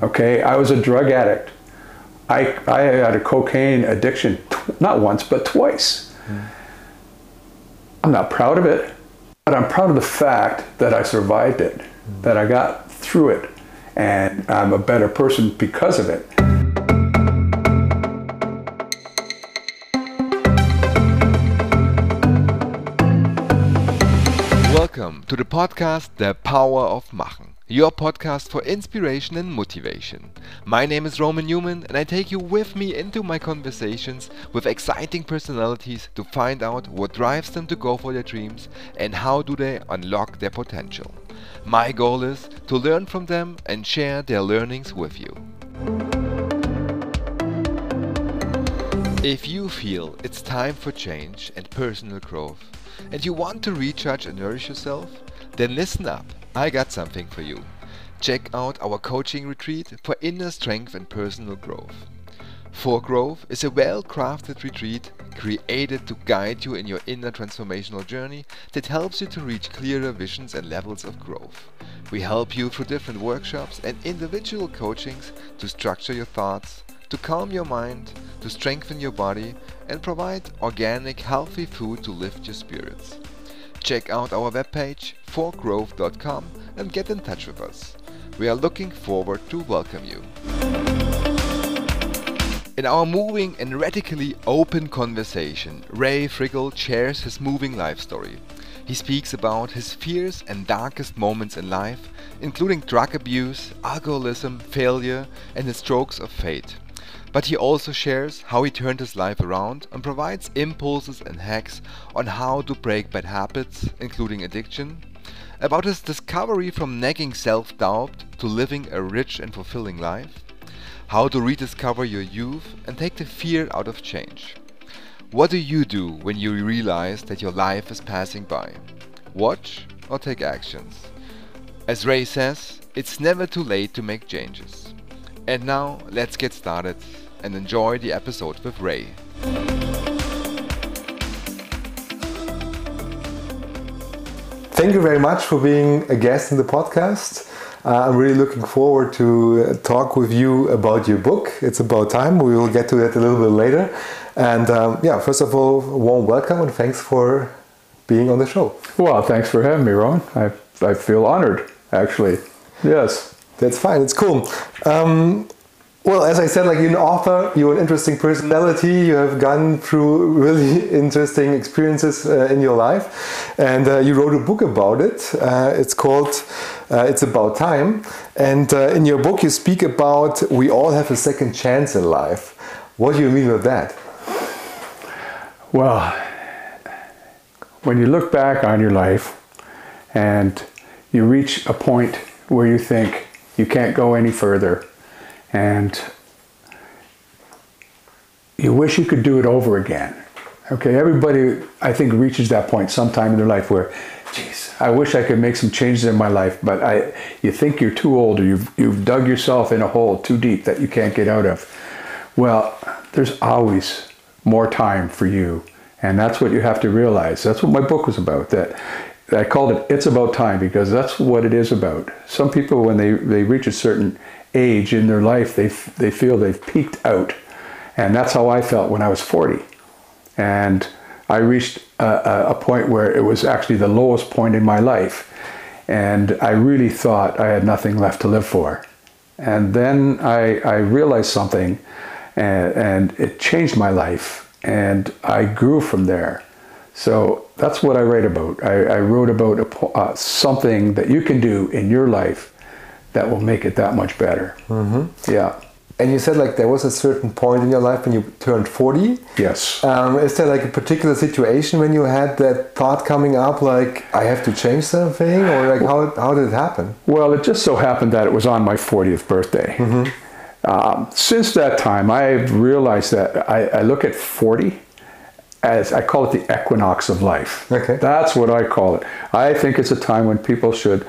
Okay, I was a drug addict. I, I had a cocaine addiction, not once, but twice. I'm not proud of it, but I'm proud of the fact that I survived it, that I got through it, and I'm a better person because of it. Welcome to the podcast The Power of Machen, your podcast for inspiration and motivation. My name is Roman Newman and I take you with me into my conversations with exciting personalities to find out what drives them to go for their dreams and how do they unlock their potential. My goal is to learn from them and share their learnings with you. If you feel it's time for change and personal growth, and you want to recharge and nourish yourself, then listen up. I got something for you. Check out our coaching retreat for inner strength and personal growth. For Growth is a well crafted retreat created to guide you in your inner transformational journey that helps you to reach clearer visions and levels of growth. We help you through different workshops and individual coachings to structure your thoughts, to calm your mind, to strengthen your body, and provide organic, healthy food to lift your spirits. Check out our webpage, forgrowth.com, and get in touch with us. We are looking forward to welcome you. In our moving and radically open conversation, Ray Frigault shares his moving life story. He speaks about his fears and darkest moments in life, including drug abuse, alcoholism, failure, and his strokes of fate. But he also shares how he turned his life around and provides impulses and hacks on how to break bad habits, including addiction, about his discovery from nagging self doubt to living a rich and fulfilling life, how to rediscover your youth and take the fear out of change. What do you do when you realize that your life is passing by? Watch or take actions? As Ray says, it's never too late to make changes. And now let's get started and enjoy the episode with Ray. Thank you very much for being a guest in the podcast. Uh, I'm really looking forward to uh, talk with you about your book. It's about time. We will get to that a little bit later. And um, yeah, first of all, warm welcome and thanks for being on the show. Well, thanks for having me, Ron. I, I feel honored, actually. Yes. That's fine. It's cool. Um, well, as I said, like you're an author, you're an interesting personality. You have gone through really interesting experiences uh, in your life, and uh, you wrote a book about it. Uh, it's called uh, "It's About Time," and uh, in your book you speak about we all have a second chance in life. What do you mean with that? Well, when you look back on your life and you reach a point where you think you can't go any further and you wish you could do it over again. Okay, everybody I think reaches that point sometime in their life where, geez, I wish I could make some changes in my life, but I you think you're too old or you've you've dug yourself in a hole too deep that you can't get out of. Well, there's always more time for you. And that's what you have to realize. That's what my book was about. That I called it It's About Time because that's what it is about. Some people when they, they reach a certain age in their life, they, they feel they've peaked out. And that's how I felt when I was 40. And I reached a, a point where it was actually the lowest point in my life. And I really thought I had nothing left to live for. And then I, I realized something, and, and it changed my life. And I grew from there. So that's what I write about. I, I wrote about a, uh, something that you can do in your life that will make it that much better. Mm-hmm. Yeah. And you said like there was a certain point in your life when you turned 40. Yes. Um, is there like a particular situation when you had that thought coming up, like I have to change something, or like how, how did it happen? Well, it just so happened that it was on my 40th birthday. Mm-hmm. Um, since that time, I've realized that I, I look at 40 as I call it the equinox of life. Okay. That's what I call it. I think it's a time when people should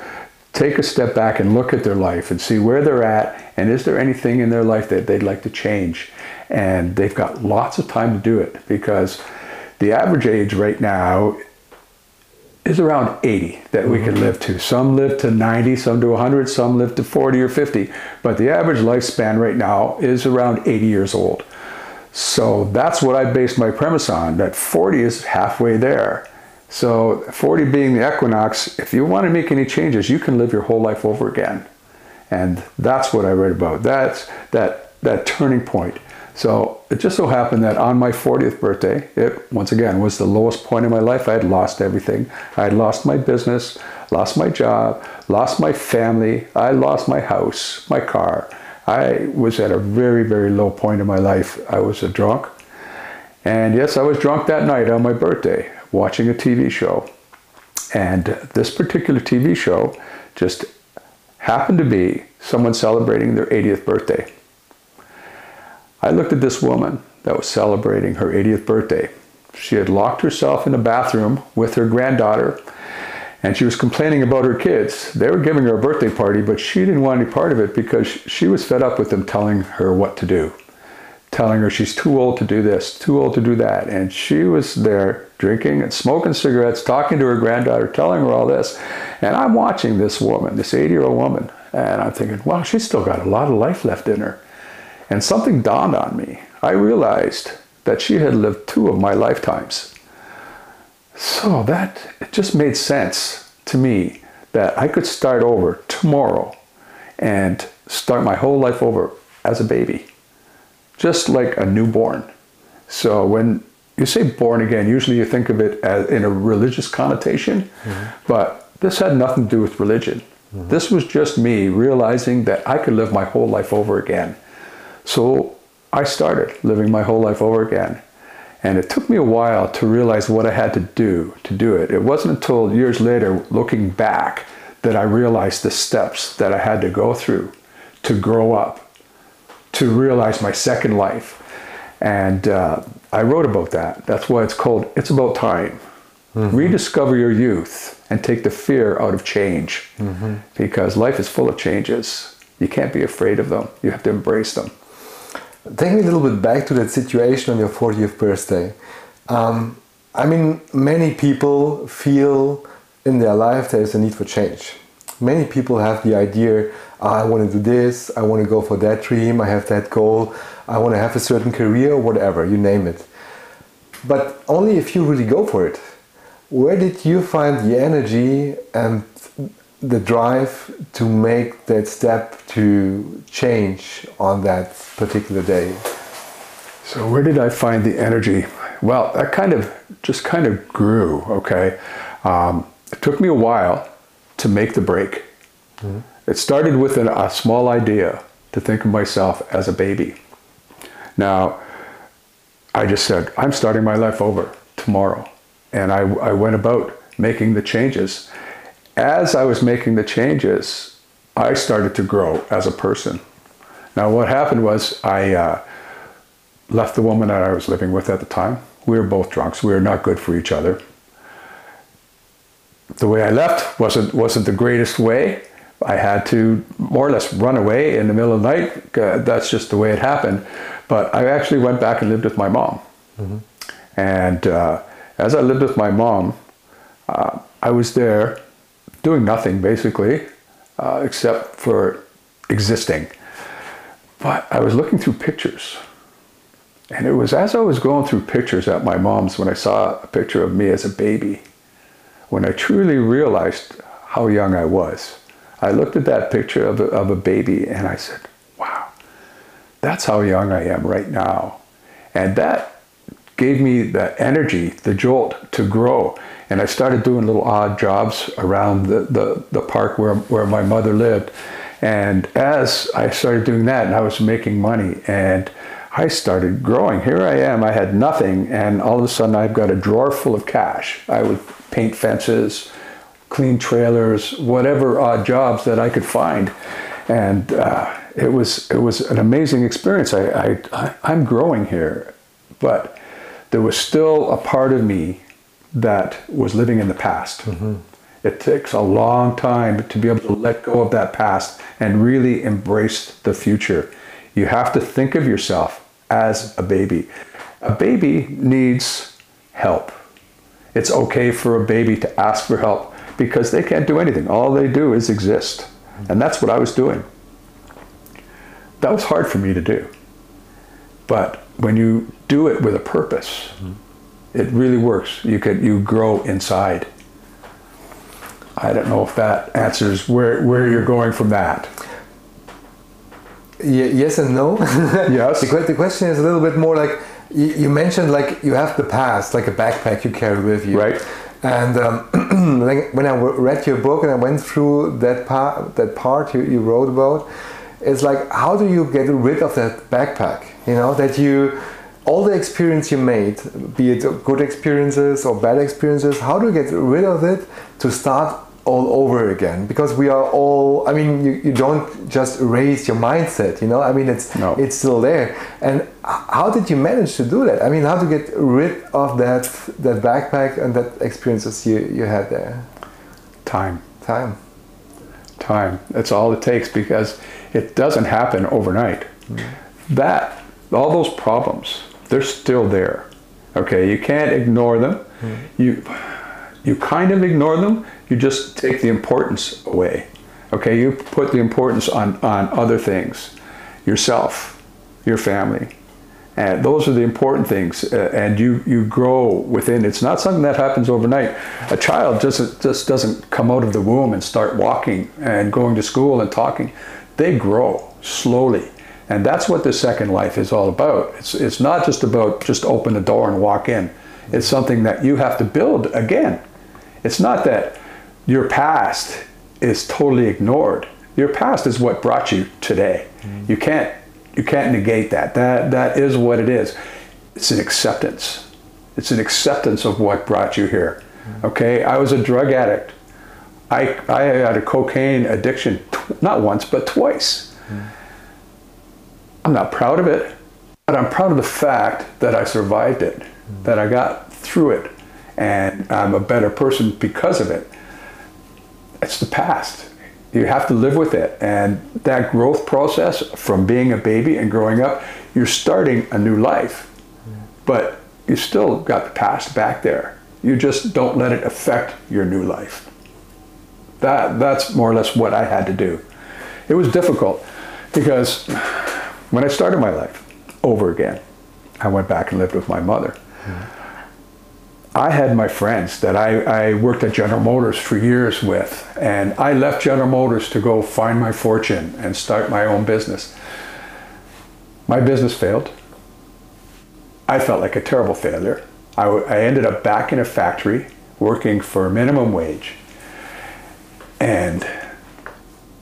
take a step back and look at their life and see where they're at and is there anything in their life that they'd like to change. And they've got lots of time to do it because the average age right now is around 80 that we can mm-hmm. live to. Some live to 90, some to 100, some live to 40 or 50. But the average lifespan right now is around 80 years old. So that's what I based my premise on, that 40 is halfway there. So 40 being the equinox, if you want to make any changes, you can live your whole life over again. And that's what I read about. That's that that turning point. So it just so happened that on my 40th birthday, it once again was the lowest point in my life. I had lost everything. I had lost my business, lost my job, lost my family, I lost my house, my car. I was at a very, very low point in my life. I was a drunk. And yes, I was drunk that night on my birthday, watching a TV show. And this particular TV show just happened to be someone celebrating their 80th birthday. I looked at this woman that was celebrating her 80th birthday. She had locked herself in a bathroom with her granddaughter and she was complaining about her kids. They were giving her a birthday party, but she didn't want any part of it because she was fed up with them telling her what to do, telling her she's too old to do this, too old to do that. And she was there drinking and smoking cigarettes, talking to her granddaughter, telling her all this. And I'm watching this woman, this 80 year old woman, and I'm thinking, wow, she's still got a lot of life left in her. And something dawned on me. I realized that she had lived two of my lifetimes. So that it just made sense to me that I could start over tomorrow and start my whole life over as a baby, just like a newborn. So when you say born again, usually you think of it as in a religious connotation, mm-hmm. but this had nothing to do with religion. Mm-hmm. This was just me realizing that I could live my whole life over again. So I started living my whole life over again. And it took me a while to realize what I had to do to do it. It wasn't until years later, looking back, that I realized the steps that I had to go through to grow up, to realize my second life. And uh, I wrote about that. That's why it's called It's About Time. Mm-hmm. Rediscover your youth and take the fear out of change mm-hmm. because life is full of changes. You can't be afraid of them, you have to embrace them. Take me a little bit back to that situation on your 40th birthday. Um, I mean, many people feel in their life there is a need for change. Many people have the idea, oh, I want to do this, I want to go for that dream, I have that goal, I want to have a certain career, whatever, you name it. But only if you really go for it. Where did you find the energy and the drive to make that step to change on that particular day? So where did I find the energy? Well, that kind of just kind of grew. Okay, um, it took me a while to make the break. Mm-hmm. It started with an, a small idea to think of myself as a baby. Now, I just said, I'm starting my life over tomorrow. And I, I went about making the changes as I was making the changes, I started to grow as a person. Now, what happened was I uh, left the woman that I was living with at the time. We were both drunks. We were not good for each other. The way I left wasn't wasn't the greatest way. I had to more or less run away in the middle of the night. That's just the way it happened. But I actually went back and lived with my mom. Mm-hmm. And uh, as I lived with my mom, uh, I was there doing nothing basically, uh, except for existing. But I was looking through pictures. And it was as I was going through pictures at my mom's when I saw a picture of me as a baby, when I truly realized how young I was. I looked at that picture of a, of a baby and I said, that's how young I am right now. And that gave me the energy, the jolt to grow. And I started doing little odd jobs around the, the, the park where, where my mother lived. And as I started doing that, and I was making money, and I started growing. Here I am, I had nothing, and all of a sudden I've got a drawer full of cash. I would paint fences, clean trailers, whatever odd jobs that I could find. And uh, it was it was an amazing experience. I, I, I I'm growing here, but there was still a part of me that was living in the past. Mm-hmm. It takes a long time to be able to let go of that past and really embrace the future. You have to think of yourself as a baby. A baby needs help. It's okay for a baby to ask for help because they can't do anything. All they do is exist. And that's what I was doing. That was hard for me to do. But when you do it with a purpose, it really works. You can you grow inside. I don't know if that answers where, where you're going from that. Ye- yes and no. Yes. the, the question is a little bit more like you, you mentioned, like you have the past, like a backpack you carry with you, Right. And um, when I read your book and I went through that part, that part you, you wrote about, it's like how do you get rid of that backpack? You know that you all the experience you made, be it good experiences or bad experiences, how do you get rid of it to start all over again? Because we are all, I mean, you, you don't just erase your mindset, you know, I mean, it's, No. it's still there. And how did you manage to do that? I mean, how to get rid of that, that backpack and that experiences you, you had there? Time. Time. time. That's all it takes because it doesn't happen overnight. That, all those problems, they're still there. Okay, you can't ignore them. You, you kind of ignore them. You just take the importance away. Okay, you put the importance on on other things, yourself, your family, and those are the important things. Uh, and you you grow within. It's not something that happens overnight. A child just just doesn't come out of the womb and start walking and going to school and talking. They grow slowly. And that's what the second life is all about. It's, it's not just about just open the door and walk in. It's something that you have to build again. It's not that your past is totally ignored. Your past is what brought you today. Mm-hmm. You can't you can't negate that. That that is what it is. It's an acceptance. It's an acceptance of what brought you here. Mm-hmm. Okay, I was a drug addict. I I had a cocaine addiction not once but twice. I'm not proud of it, but I'm proud of the fact that I survived it, that I got through it, and I'm a better person because of it. It's the past. You have to live with it. And that growth process from being a baby and growing up, you're starting a new life. But you still got the past back there. You just don't let it affect your new life. That, that's more or less what I had to do. It was difficult because when I started my life over again, I went back and lived with my mother. I had my friends that I, I worked at General Motors for years with, and I left General Motors to go find my fortune and start my own business. My business failed. I felt like a terrible failure. I, I ended up back in a factory working for minimum wage. And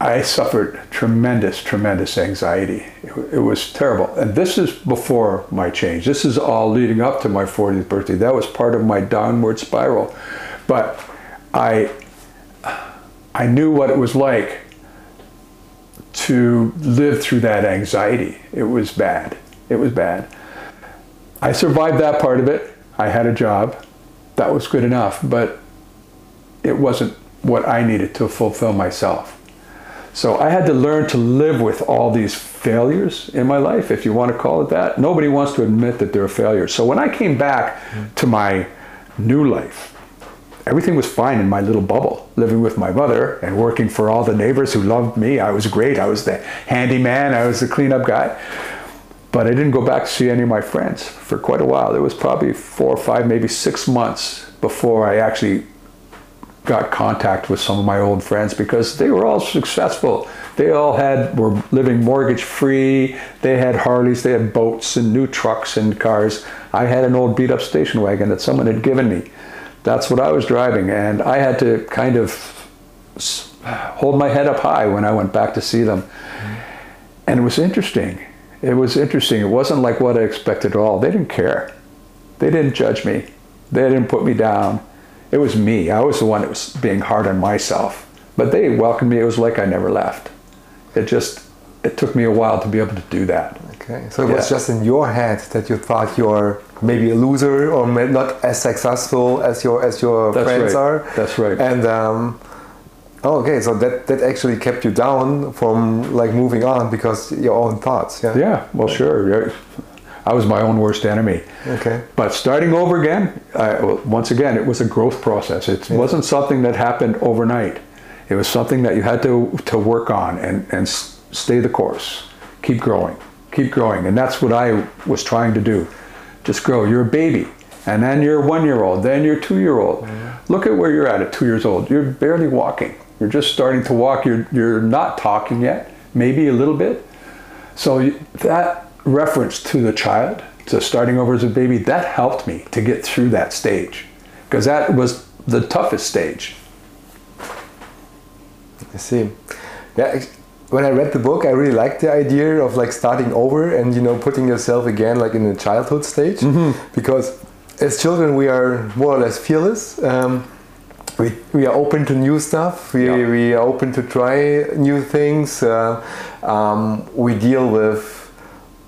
I suffered tremendous, tremendous anxiety. It, it was terrible. And this is before my change. This is all leading up to my 40th birthday. That was part of my downward spiral. But I, I knew what it was like to live through that anxiety. It was bad. It was bad. I survived that part of it. I had a job. That was good enough, but it wasn't what I needed to fulfill myself. So I had to learn to live with all these failures in my life, if you want to call it that. Nobody wants to admit that they're failures. So when I came back to my new life, everything was fine in my little bubble, living with my mother and working for all the neighbors who loved me. I was great. I was the handyman, I was the cleanup guy. But I didn't go back to see any of my friends for quite a while. It was probably four or five, maybe six months before I actually got contact with some of my old friends because they were all successful. They all had were living mortgage free. They had Harleys, they had boats and new trucks and cars. I had an old beat up station wagon that someone had given me. That's what I was driving, and I had to kind of hold my head up high when I went back to see them. And it was interesting. It was interesting. It wasn't like what I expected at all. They didn't care. They didn't judge me. They didn't put me down. It was me. I was the one that was being hard on myself. But they welcomed me. It was like I never left. It just it took me a while to be able to do that. Okay, so it was just in your head that you thought you're maybe a loser or not as successful as your as your That's friends right. are. That's right. And um, oh, okay, so that that actually kept you down from like moving on because your own thoughts. Yeah. Yeah, well, sure. Yeah. I was my own worst enemy. Okay. But starting over again, I, once again, it was a growth process. It wasn't something that happened overnight. It was something that you had to to work on and and stay the course, keep growing, keep growing, and that's what I was trying to do. Just grow. You're a baby, and then you're one year old, then you're two year old. Look at where you're at at two years old. You're barely walking. You're just starting to walk. You're you're not talking yet, maybe a little bit. So that reference to the child, to starting over as a baby, that helped me to get through that stage, because that was the toughest stage. I see. Yeah, when I read the book, I really liked the idea of like starting over and you know putting yourself again like in the childhood stage, because as children we are more or less fearless. Um, we, we are open to new stuff. We, Yeah. we are open to try new things. Uh, um, we deal with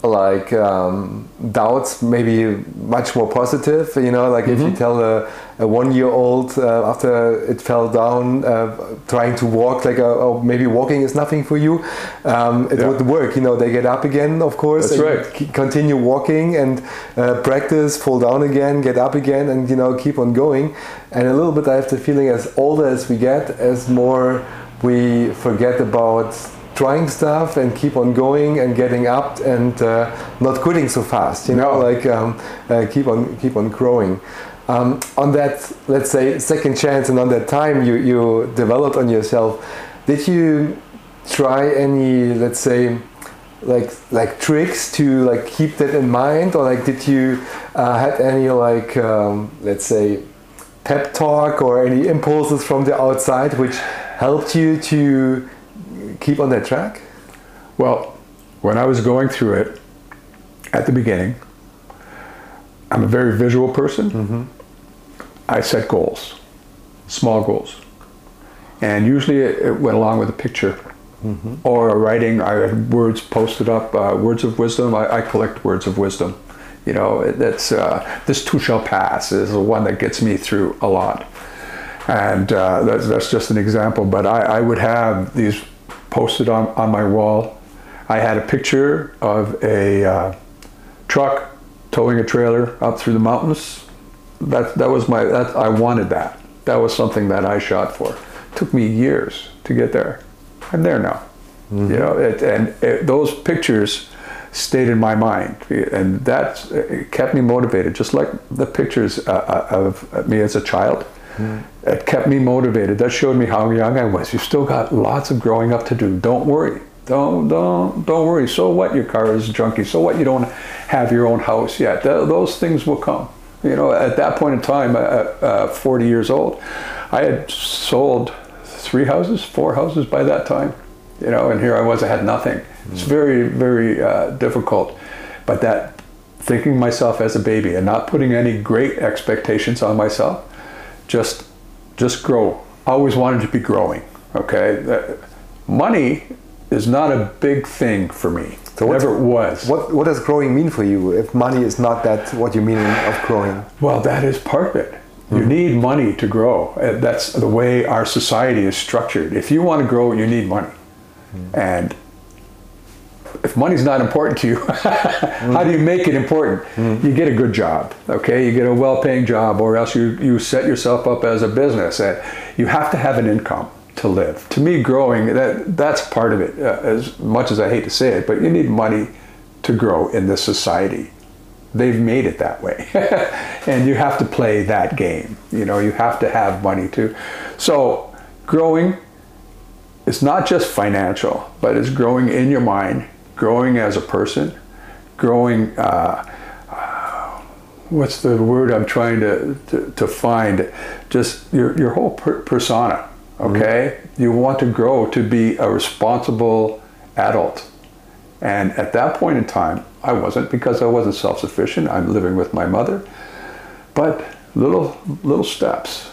like um, doubts, maybe much more positive. You know, like if you tell a, a one-year-old uh, after it fell down, uh, trying to walk, like uh oh, maybe walking is nothing for you, um, it Yeah. would work. You know, they get up again, of course. That's and right. Continue walking and uh, practice, fall down again, get up again, and you know keep on going. And a little bit, I have the feeling as older as we get, as more we forget about trying stuff and keep on going and getting up and uh, not quitting so fast. You know, No. like um, uh, keep on keep on growing. Um, on that, let's say, second chance, and on that time you you developed on yourself, did you try any, let's say, like like tricks to like keep that in mind, or like did you uh, had any like um, let's say pep talk or any impulses from the outside which helped you to keep on that track? Well, when I was going through it at the beginning, I'm a very visual person. I set goals, small goals. And usually it, it went along with a picture or a writing. I had words posted up, uh, words of wisdom. I, I collect words of wisdom. You know, it- that's uh, this too shall pass is the one that gets me through a lot. And uh, that's, that's just an example. But I, I would have these posted on, on my wall. I had a picture of a uh, truck towing a trailer up through the mountains. That, that was my, that, I wanted that. That was something that I shot for. It took me years to get there. I'm there now. You know, it, and it, those pictures stayed in my mind, and that kept me motivated. Just like the pictures uh, uh, of me as a child, it kept me motivated. That showed me how young I was. You've still got lots of growing up to do. Don't worry. Don't don't don't worry. So what? Your car is junky. So what? You don't have your own house yet. Th- those things will come. You know, at that point in time, uh, uh, 40 years old, I had sold three houses, four houses by that time. You know, and here I was. I had nothing. It's very very uh, difficult. But that thinking myself as a baby and not putting any great expectations on myself, just just grow. Always wanted to be growing. Okay, That- money is not a big thing for me. So what's- Never was. What what does growing mean for you? If money is not that what you mean of growing? Well, that is part of it. You need money to grow. Uh, That's the way our society is structured. If you want to grow, you need money. And if money's not important to you, how do you make it important? You get a good job, okay? You get a well-paying job, or else you, you set yourself up as a business. Uh, You have to have an income to live. To me, growing that that's part of it. Uh, as much as I hate to say it, but you need money to grow in this society. They've made it that way, and you have to play that game. You know, you have to have money too. So, growing it's not just financial, but it's growing in your mind, growing as a person, growing. Uh, uh, what's the word I'm trying to, to, to find? Just your, your whole per- persona, mm-hmm. okay? You want to grow to be a responsible adult. And at that point in time, I wasn't because I wasn't self sufficient. I'm living with my mother. But little, little steps.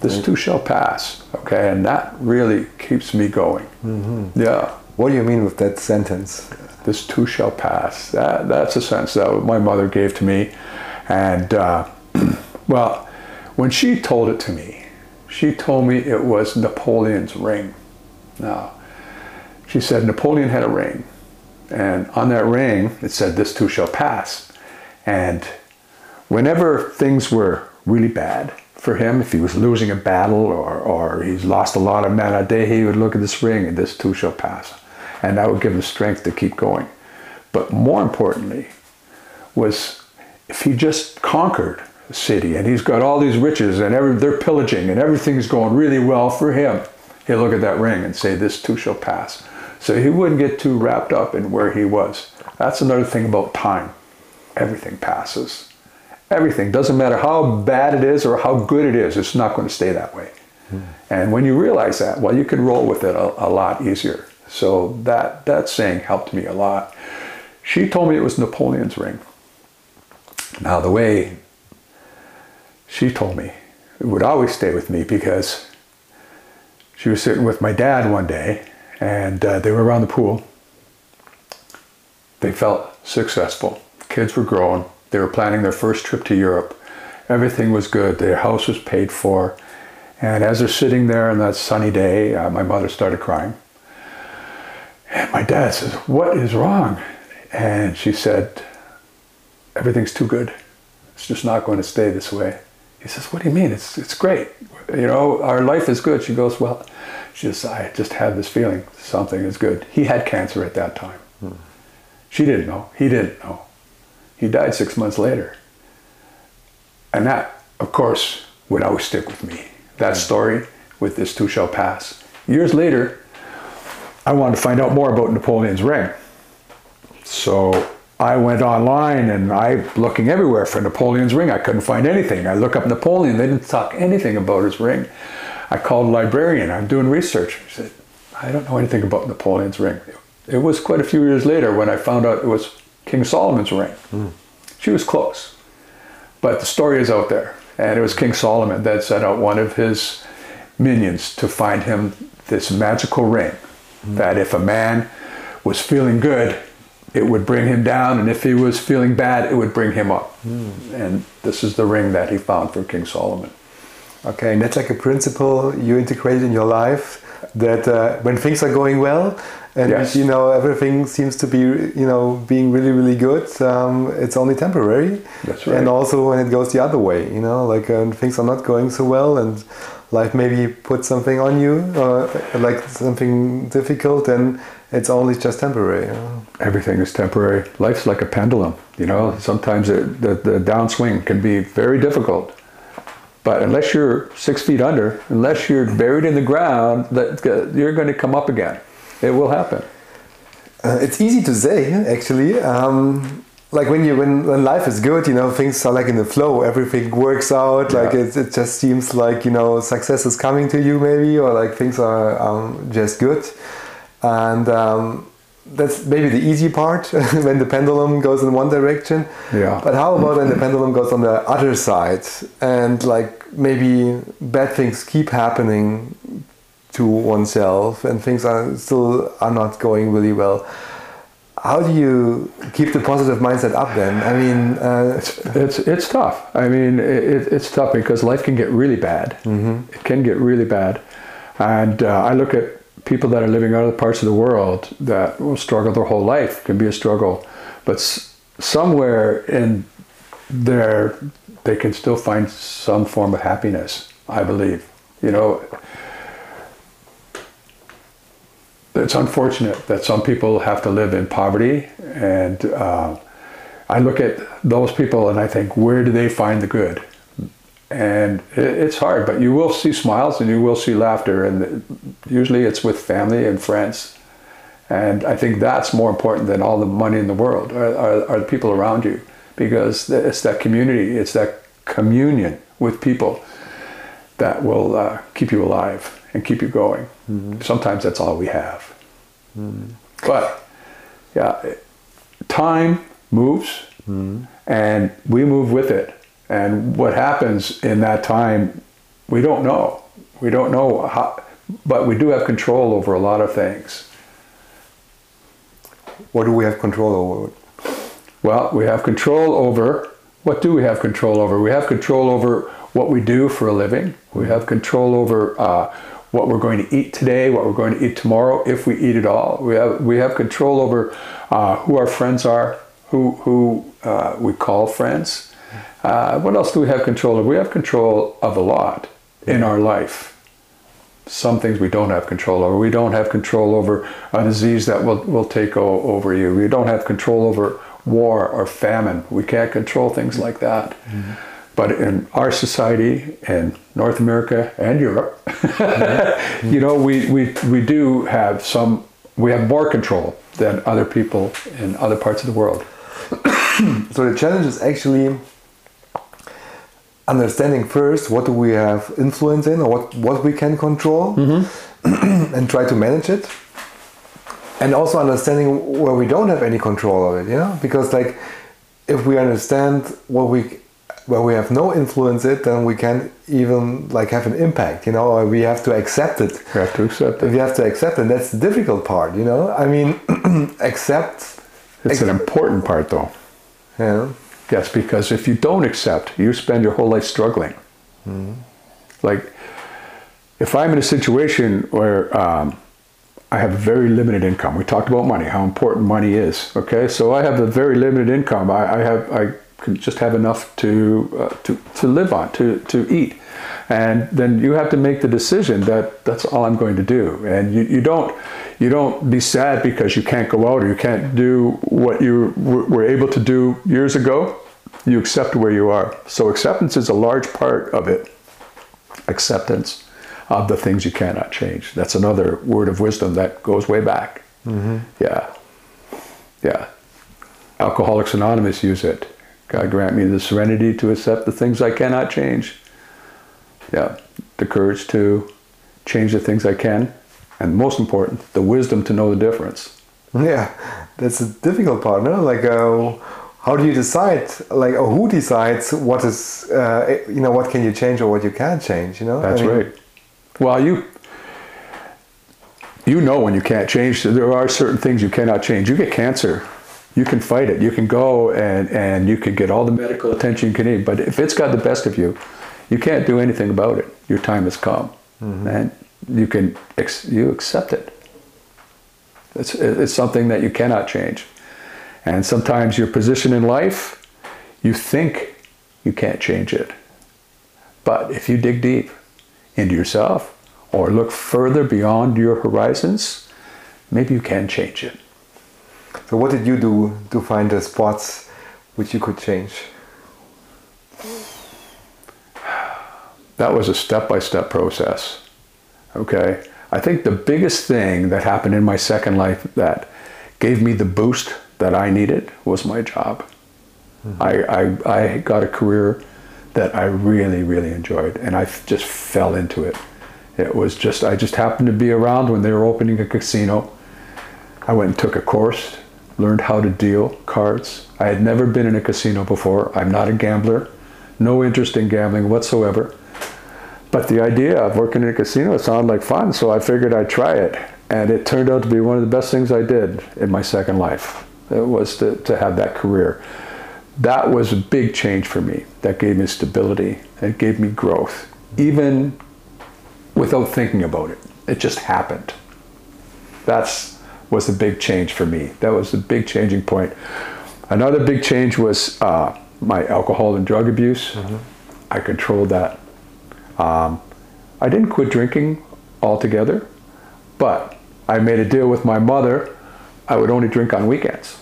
This too shall pass, okay? And that really keeps me going. Mm-hmm. Yeah What do you mean with that sentence? this too shall pass. That, that's a sense that my mother gave to me. And, uh, well, when she told it to me, she told me it was Napoleon's ring. Now, she said Napoleon had a ring, And on that ring, it said, This too shall pass. And whenever things were really bad for him, if he was losing a battle or, or he's lost a lot of men a day, he would look at this ring and this too shall pass. And that would give him strength to keep going. But more importantly, was if he just conquered a city and he's got all these riches and every, they're pillaging and everything's going really well for him, he'd look at that ring and say, This too shall pass. So he wouldn't get too wrapped up in where he was. That's another thing about time. Everything passes. Everything. Doesn't matter how bad it is or how good it is, it's not going to stay that way. Mm. And when you realize that, well, you can roll with it a, a lot easier. So that, that saying helped me a lot. She told me it was Napoleon's ring. Now, the way she told me, it would always stay with me because she was sitting with my dad one day and uh, they were around the pool. They felt successful. Kids were growing. They were planning their first trip to Europe. Everything was good. Their house was paid for. And as they're sitting there on that sunny day, uh, my mother started crying. And my dad says, What is wrong? And she said, Everything's too good. It's just not going to stay this way. He says, What do you mean? It's, it's great. You know, our life is good. She goes, Well, she says, I just have this feeling something is good. He had cancer at that time. Hmm. She didn't know. He didn't know. He died six months later. And that, of course, would always stick with me. That story with this too shall pass. Years later, I wanted to find out more about Napoleon's ring. So I went online and I looking everywhere for Napoleon's ring. I couldn't find anything. I look up Napoleon. They didn't talk anything about his ring. I called a librarian. I'm doing research. He said, I don't know anything about Napoleon's ring. It was quite a few years later when I found out it was King Solomon's ring. Mm. She was close. But the story is out there. And it was King Solomon that sent out one of his minions to find him this magical ring. That if a man was feeling good, it would bring him down, and if he was feeling bad, it would bring him up. Mm. And this is the ring that he found for King Solomon. Okay, and that's like a principle you integrated in your life that uh, when things are going well and yes. you know everything seems to be you know being really really good um, it's only temporary that's right and also when it goes the other way you know like uh, things are not going so well and life maybe puts something on you or like something difficult and it's only just temporary you know? everything is temporary life's like a pendulum you know sometimes it, the, the downswing can be very difficult but unless you're six feet under, unless you're buried in the ground, that you're going to come up again. It will happen. Uh, it's easy to say, actually. Um, like when you when, when life is good, you know, things are like in the flow. Everything works out. Yeah. Like it, it just seems like you know success is coming to you, maybe, or like things are um, just good. And um, that's maybe the easy part when the pendulum goes in one direction. Yeah. But how about when the pendulum goes on the other side and like maybe bad things keep happening to oneself and things are still are not going really well. How do you keep the positive mindset up then? I mean, uh, it's, it's, it's tough. I mean, it, it's tough because life can get really bad. Mm-hmm. It can get really bad, and uh, I look at people that are living other parts of the world that will struggle their whole life can be a struggle, but s- somewhere in there they can still find some form of happiness. I believe, you know. It's unfortunate that some people have to live in poverty, and uh, I look at those people and I think, where do they find the good? and it's hard but you will see smiles and you will see laughter and usually it's with family and friends and i think that's more important than all the money in the world are, are, are the people around you because it's that community it's that communion with people that will uh, keep you alive and keep you going mm-hmm. sometimes that's all we have mm-hmm. but yeah time moves mm-hmm. and we move with it and what happens in that time, we don't know. We don't know how, but we do have control over a lot of things. What do we have control over? Well, we have control over what do we have control over? We have control over what we do for a living. We have control over uh, what we're going to eat today, what we're going to eat tomorrow, if we eat at all. We have we have control over uh, who our friends are, who who uh, we call friends. Uh, what else do we have control of? We have control of a lot in our life. Some things we don't have control over. We don't have control over a disease that will, will take over you. We don't have control over war or famine. We can't control things like that. But in our society, in North America and Europe, you know, we, we, we do have some, we have more control than other people in other parts of the world. So the challenge is actually understanding first what do we have influence in or what, what we can control mm-hmm. and try to manage it. And also understanding where we don't have any control of it, you know? Because like if we understand what we where we have no influence it, then we can't even like have an impact, you know, or we have to accept it. We have to accept it. We have to accept it. That's the difficult part, you know. I mean, accept. It's an important part, though. Yeah. Yes, because if you don't accept, you spend your whole life struggling. Like, if I'm in a situation where um, I have a very limited income, we talked about money, how important money is. Okay, so I have a very limited income. I, I have I can just have enough to uh, to to live on, to to eat, and then you have to make the decision that that's all I'm going to do. And you, you don't you don't be sad because you can't go out or you can't do what you were were able to do years ago. You accept where you are. So acceptance is a large part of it. Acceptance of the things you cannot change. That's another word of wisdom that goes way back. Yeah. Yeah. Alcoholics Anonymous use it. God grant me the serenity to accept the things I cannot change. Yeah. The courage to change the things I can. And most important, the wisdom to know the difference. Yeah, that's a difficult part, no? Like, uh, how do you decide? Like, or who decides what is, uh, you know, what can you change or what you can't change? You know, I That's mean, right. Well, you you know when you can't change. There are certain things you cannot change. You get cancer, you can fight it. You can go and and you can get all the medical attention you can need. But if it's got the best of you, you can't do anything about it. Your time has come, mm-hmm. and you can ex- you accept it. It's it's something that you cannot change. And sometimes your position in life, you think you can't change it. But if you dig deep into yourself or look further beyond your horizons, maybe you can change it. So, what did you do to find the spots which you could change? That was a step by step process. Okay. I think the biggest thing that happened in my second life that gave me the boost that I needed was my job. Mm-hmm. I, I, I got a career that I really, really enjoyed, and I just fell into it. It was just, I just happened to be around when they were opening a casino. I went and took a course, learned how to deal cards. I had never been in a casino before. I'm not a gambler, no interest in gambling whatsoever. But the idea of working in a casino sounded like fun, so I figured I'd try it. And it turned out to be one of the best things I did in my second life. It was to, to have that career. That was a big change for me. That gave me stability. It gave me growth, even without thinking about it. It just happened. That's was a big change for me. That was the big changing point. Another big change was uh, my alcohol and drug abuse. I controlled that. Um, I didn't quit drinking altogether, but I made a deal with my mother. I would only drink on weekends.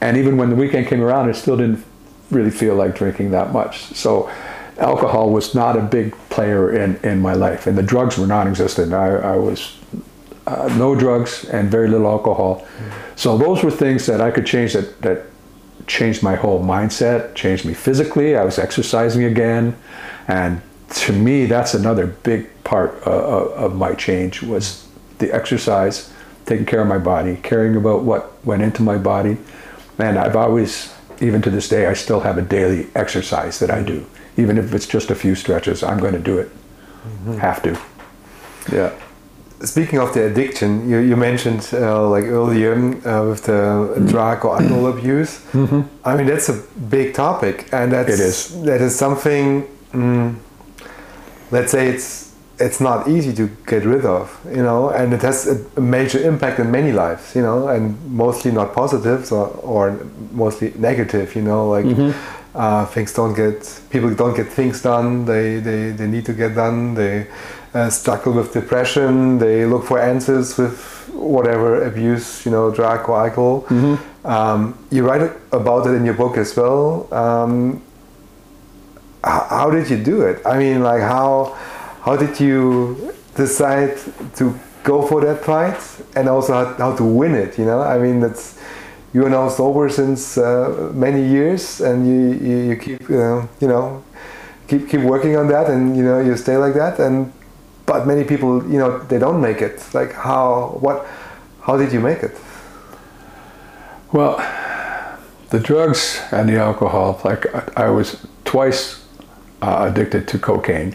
And even when the weekend came around, I still didn't really feel like drinking that much. So alcohol was not a big player in, in my life, and the drugs were non existent. I, I was uh, no drugs and very little alcohol. So those were things that I could change that, that changed my whole mindset, changed me physically. I was exercising again. And to me, that's another big part uh, of my change was the exercise, taking care of my body, caring about what went into my body. And I've always, even to this day, I still have a daily exercise that I do. Even if it's just a few stretches, I'm going to do it. Have to. Yeah. Speaking of the addiction, you, you mentioned uh, like earlier uh, with the drug or alcohol abuse. I mean, that's a big topic, and that's It is. that is something. Mm, let's say it's it's not easy to get rid of, you know, and it has a, major impact in many lives, you know, and mostly not positive or, or mostly negative, you know, like uh, things don't get, people don't get things done, they, they, they need to get done, they uh, struggle with depression, they look for answers with whatever abuse, you know, drug or alcohol. Um, you write about it in your book as well. Um, how, how did you do it? I mean, like how how did you decide to go for that fight and also how, how to win it? You know, I mean, that's you are now sober since uh, many years, and you you, you keep uh, you know keep keep working on that, and you know you stay like that, and but many people you know they don't make it. Like how what how did you make it? Well, the drugs and the alcohol, like I I was twice uh, addicted to cocaine.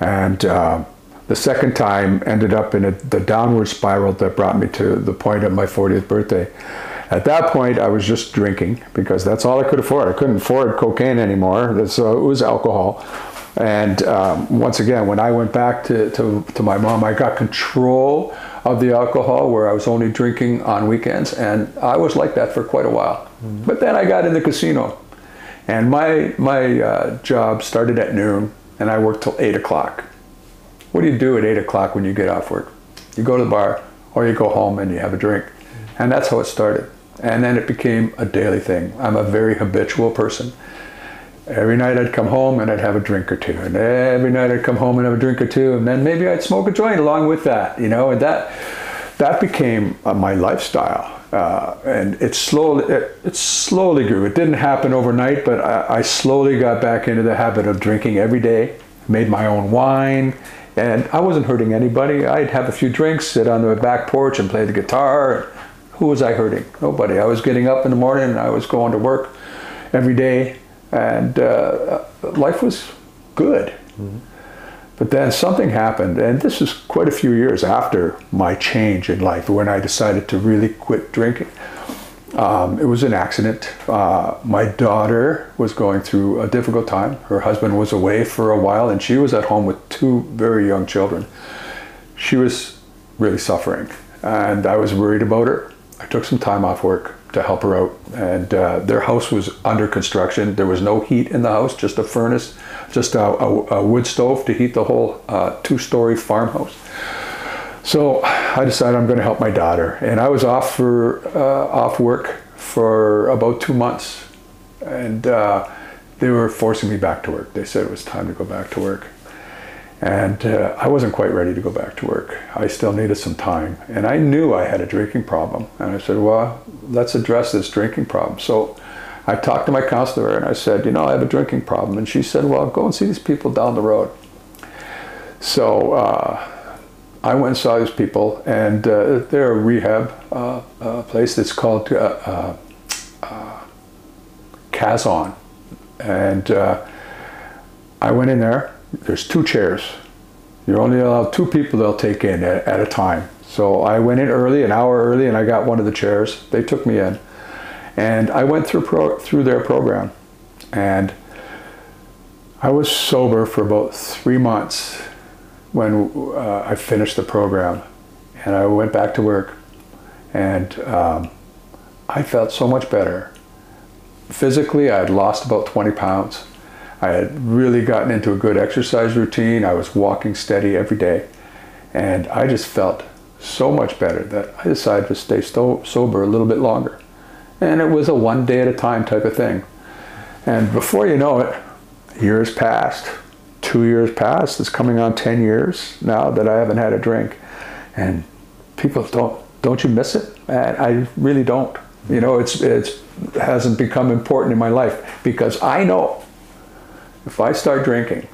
And uh, the second time ended up in a, the downward spiral that brought me to the point of my 40th birthday. At that point, I was just drinking because that's all I could afford. I couldn't afford cocaine anymore, so it was alcohol. And um, once again, when I went back to, to, to my mom, I got control of the alcohol where I was only drinking on weekends. And I was like that for quite a while. But then I got in the casino. And my, my uh, job started at noon and I worked till 8 o'clock. What do you do at 8 o'clock when you get off work? You go to the bar or you go home and you have a drink. And that's how it started. And then it became a daily thing. I'm a very habitual person. Every night I'd come home and I'd have a drink or two. And every night I'd come home and have a drink or two. And then maybe I'd smoke a joint along with that, you know, and that, that became uh, my lifestyle. Uh, and it slowly, it, it slowly grew. It didn't happen overnight, but I, I slowly got back into the habit of drinking every day. Made my own wine, and I wasn't hurting anybody. I'd have a few drinks, sit on the back porch, and play the guitar. Who was I hurting? Nobody. I was getting up in the morning, and I was going to work every day, and uh, life was good. But then something happened, and this is quite a few years after my change in life when I decided to really quit drinking. Um, it was an accident. Uh, my daughter was going through a difficult time. Her husband was away for a while, and she was at home with two very young children. She was really suffering, and I was worried about her. I took some time off work to help her out, and uh, their house was under construction. There was no heat in the house, just a furnace, just a, a, a wood stove to heat the whole uh, two-story farmhouse. So I decided I'm going to help my daughter, and I was off for uh, off work for about two months, and uh, they were forcing me back to work. They said it was time to go back to work, and uh, I wasn't quite ready to go back to work. I still needed some time, and I knew I had a drinking problem. And I said, "Well, let's address this drinking problem." So I talked to my counselor, and I said, "You know, I have a drinking problem," and she said, "Well, go and see these people down the road." So. Uh, I went and saw these people, and uh, they're a rehab uh, uh, place that's called uh, CASON. And I went in there. There's two chairs. You're only allowed two people they'll take in at, at a time. So I went in early, an hour early, and I got one of the chairs. They took me in, and I went through pro- through their program, and I was sober for about three months when uh, I finished the program and I went back to work and um, I felt so much better. Physically, I had lost about 20 pounds. I had really gotten into a good exercise routine. I was walking steady every day. And I just felt so much better that I decided to stay sto- sober a little bit longer. And it was a one day at a time type of thing. And before you know it, years passed two years passed. It's coming on 10 years now that I haven't had a drink. And people don't, don't you miss it? And I really don't. You know, it's, it's, it hasn't become important in my life because I know if I start drinking,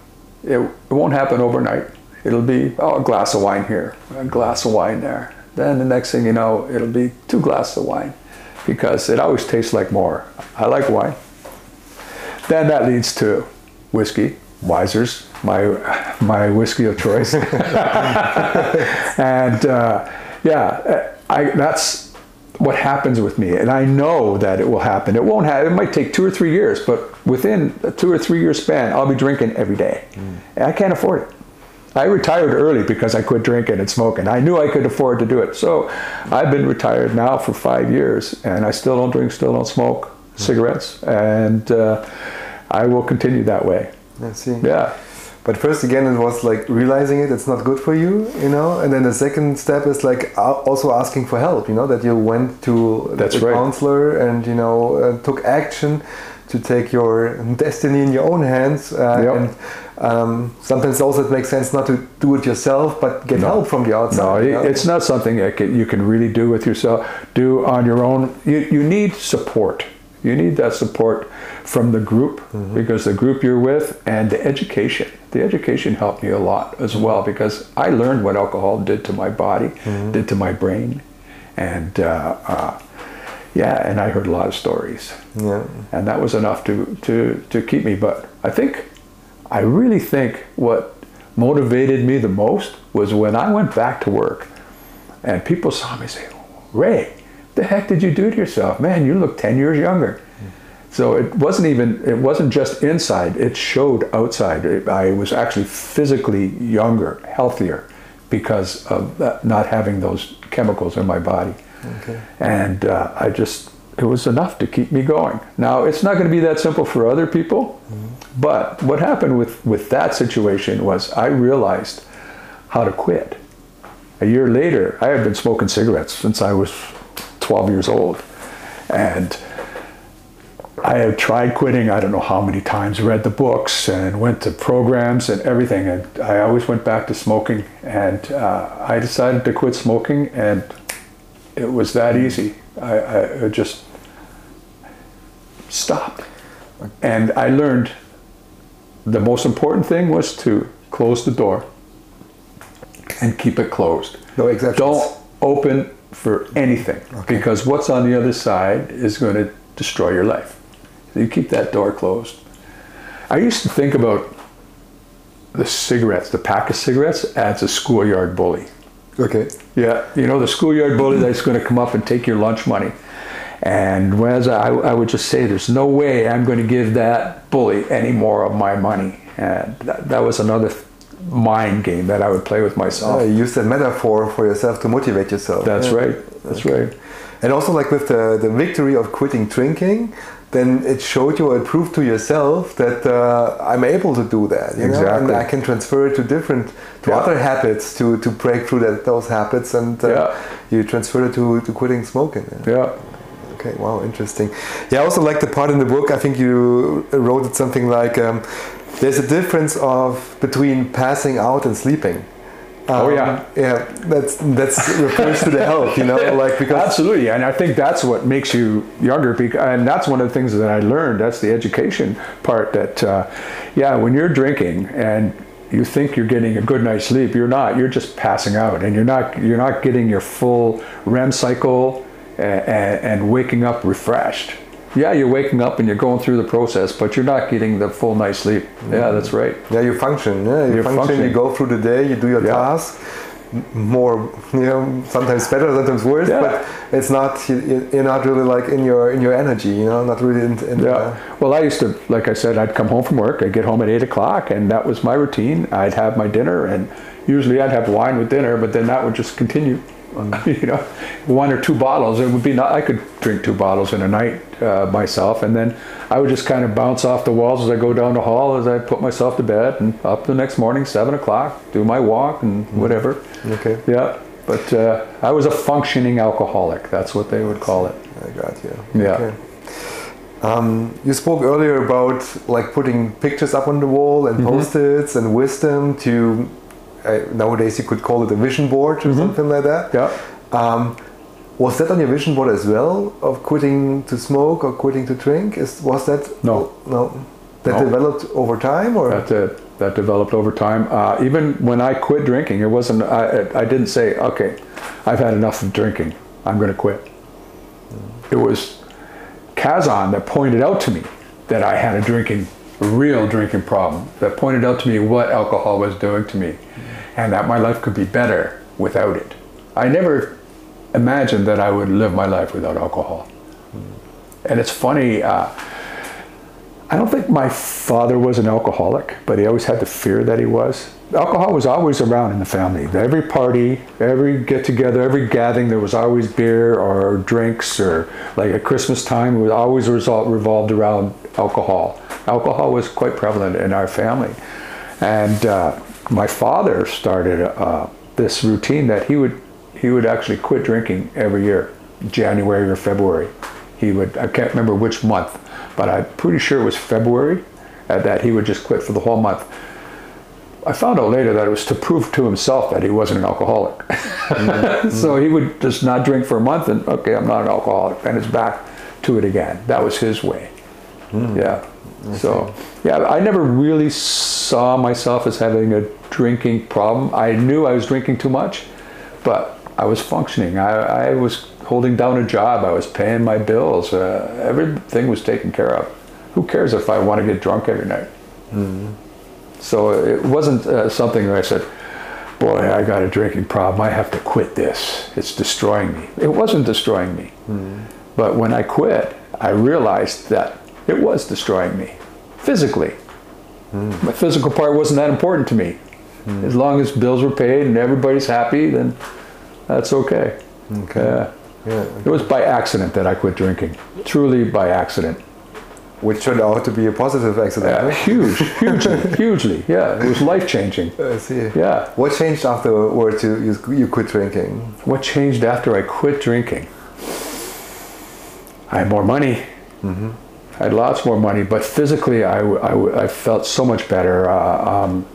it, it won't happen overnight. It'll be, oh, a glass of wine here, a glass of wine there. Then the next thing you know, it'll be two glasses of wine because it always tastes like more. I like wine. Then that leads to whiskey, Wiser's, my my whiskey of choice, and uh, yeah, I that's what happens with me, and I know that it will happen. It won't have. It might take two or three years, but within a two or three year span, I'll be drinking every day. I can't afford it. I retired early because I quit drinking and smoking. I knew I could afford to do it. So I've been retired now for five years and I still don't drink, still don't smoke cigarettes. And uh, I will continue that way. I see. Yeah. But first, again, it was like realizing it, it's not good for you, you know. And then the second step is like also asking for help, you know, that you went to That's the right. counselor and, you know, uh, took action to take your destiny in your own hands. Uh, Yep. And um, sometimes also it makes sense not to do it yourself, but get No. help from the No, outside. you know? it's not something that you can really do with yourself, do on your own. You, you need support. You need that support from the group because the group you're with and the education. The education helped me a lot as well because I learned what alcohol did to my body, did to my brain. And uh, uh, yeah, and I heard a lot of stories. yeah. and that was enough to, to, to keep me. But I think, I really think what motivated me the most was when I went back to work and people saw me say, Ray, the heck did you do to yourself? Man, you look 10 years younger. So it wasn't even, it wasn't just inside, it showed outside. It- I was actually physically younger, healthier because of that, not having those chemicals in my body. Okay. And uh, I just, it was enough to keep me going. Now, it's not going to be that simple for other people, but what happened with, with that situation was I realized how to quit. A year later, I had been smoking cigarettes since I was 12 years old. And I had tried quitting, I don't know how many times, read the books and went to programs and everything. And I always went back to smoking. And uh, I decided to quit smoking, and it was that easy. I, I, I just stopped. And I learned the most important thing was to close the door and keep it closed. No exceptions. Don't open for anything because what's on the other side is going to destroy your life. You keep that door closed. I used to think about the cigarettes, the pack of cigarettes, as a schoolyard bully. Okay. Yeah, you know the schoolyard bully that's going to come up and take your lunch money. And whereas I, I would just say, there's no way I'm going to give that bully any more of my money. And that, that was another mind game that I would play with myself. You use that metaphor for yourself to motivate yourself. That's Yeah. right. That's right. And also, like with the, the victory of quitting drinking, then it showed you, it proved to yourself that uh, I'm able to do that. You know? And I can transfer it to different, to Yeah. other habits to, to break through that, those habits. And uh, Yeah. you transfer it to, to quitting smoking. Yeah. Yeah. Okay, wow, interesting. Yeah, I also like the part in the book. I think you wrote it something like um, there's a difference of between passing out and sleeping. Oh, Um, yeah. yeah. That's that's refers to the health, you know, like because Absolutely, and I think that's what makes you younger. And that's one of the things that I learned. That's the education part. That uh, yeah, when you're drinking and you think you're getting a good night's sleep, you're not. You're just passing out, and you're not. You're not getting your full REM cycle and, and waking up refreshed. Yeah, you're waking up and you're going through the process, but you're not getting the full night's sleep. Yeah, that's right. Yeah, you function. Yeah, you You're function. functioning. You go through the day. You do your Yeah. task. More, you know, sometimes better, sometimes worse. Yeah. But it's not. you- You're not really like in your in your energy. You know, not really in. in Yeah. uh, Well, I used to, like I said, I'd come home from work. I'd get home at eight o'clock, and that was my routine. I'd have my dinner, and usually I'd have wine with dinner, but then that would just continue. You know, one or two bottles. It would be not. I could drink two bottles in a night uh, myself, and then I would just kind of bounce off the walls as I go down the hall as I put myself to bed, and up the next morning, seven o'clock, do my walk and whatever. okay. Yeah, but uh, I was a functioning alcoholic. That's what they would call it. I got you. Yeah. Okay. Um, you spoke earlier about like putting pictures up on the wall Mm-hmm. and post-its and wisdom to nowadays you could call it a vision board or something like that. Mm-hmm. Yeah. Um, was that on your vision board as well of quitting to smoke or quitting to drink? Is was that No. no that No. developed over time or that uh, that developed over time. Uh, even when I quit drinking, it wasn't. I, I didn't say, "Okay, I've had enough of drinking. I'm going to quit." It was CASON that pointed out to me that I had a drinking, a real drinking problem. That pointed out to me what alcohol was doing to me, and that my life could be better without it. I never imagined that I would live my life without alcohol. And it's funny. Uh, I don't think my father was an alcoholic, but he always had the fear that he was. Alcohol was always around in the family. Every party, every get together, every gathering, there was always beer or drinks, or like at Christmas time, it was always result, revolved around alcohol. Alcohol was quite prevalent in our family. And uh, my father started uh, this routine that he would he would actually quit drinking every year, January or February. He would I can't remember which month, but I'm pretty sure it was February uh, that he would just quit for the whole month. I found out later that it was to prove to himself that he wasn't an alcoholic. Mm-hmm. so he would just not drink for a month and okay, I'm not an alcoholic, and it's back to it again. That was his way. Mm. Yeah. So yeah, I never really saw myself as having a drinking problem. I knew I was drinking too much, but I was functioning. I, I was holding down a job. I was paying my bills. Uh, everything was taken care of. Who cares if I want to get drunk every night? Mm. So it wasn't uh, something where I said, boy, I got a drinking problem. I have to quit this. It's destroying me. It wasn't destroying me. Mm. But when I quit, I realized that it was destroying me physically. Mm. My physical part wasn't that important to me. Mm. As long as bills were paid and everybody's happy, then that's okay. Okay. Uh, yeah. Okay. It was by accident that I quit drinking. Truly by accident. Which turned out to be a positive accident. Uh, huge, hugely, hugely. Yeah, it was life changing. I see. Yeah. What changed afterwards you, you, you quit drinking? What changed after I quit drinking? I had more money. Mm-hmm. I had lots more money, but physically, I, I, I felt so much better. Uh, um,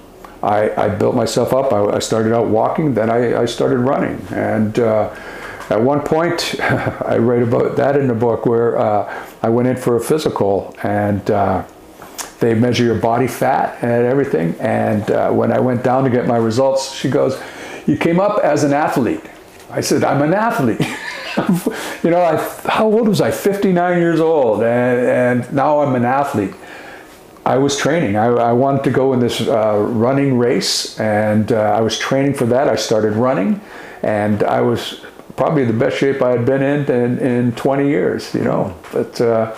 I, I, built myself up. I, I, started out walking, then I, I started running. And uh, at one point, I write about that in the book where uh, I went in for a physical and uh, they measure your body fat and everything. And uh, when I went down to get my results, she goes, You came up as an athlete. I said, I'm an athlete. you know, I, how old was I? 59 years old, and, and now I'm an athlete. I was training. I, I wanted to go in this uh, running race, and uh, I was training for that. I started running, and I was probably the best shape I had been in in, in 20 years. You know, but. Uh,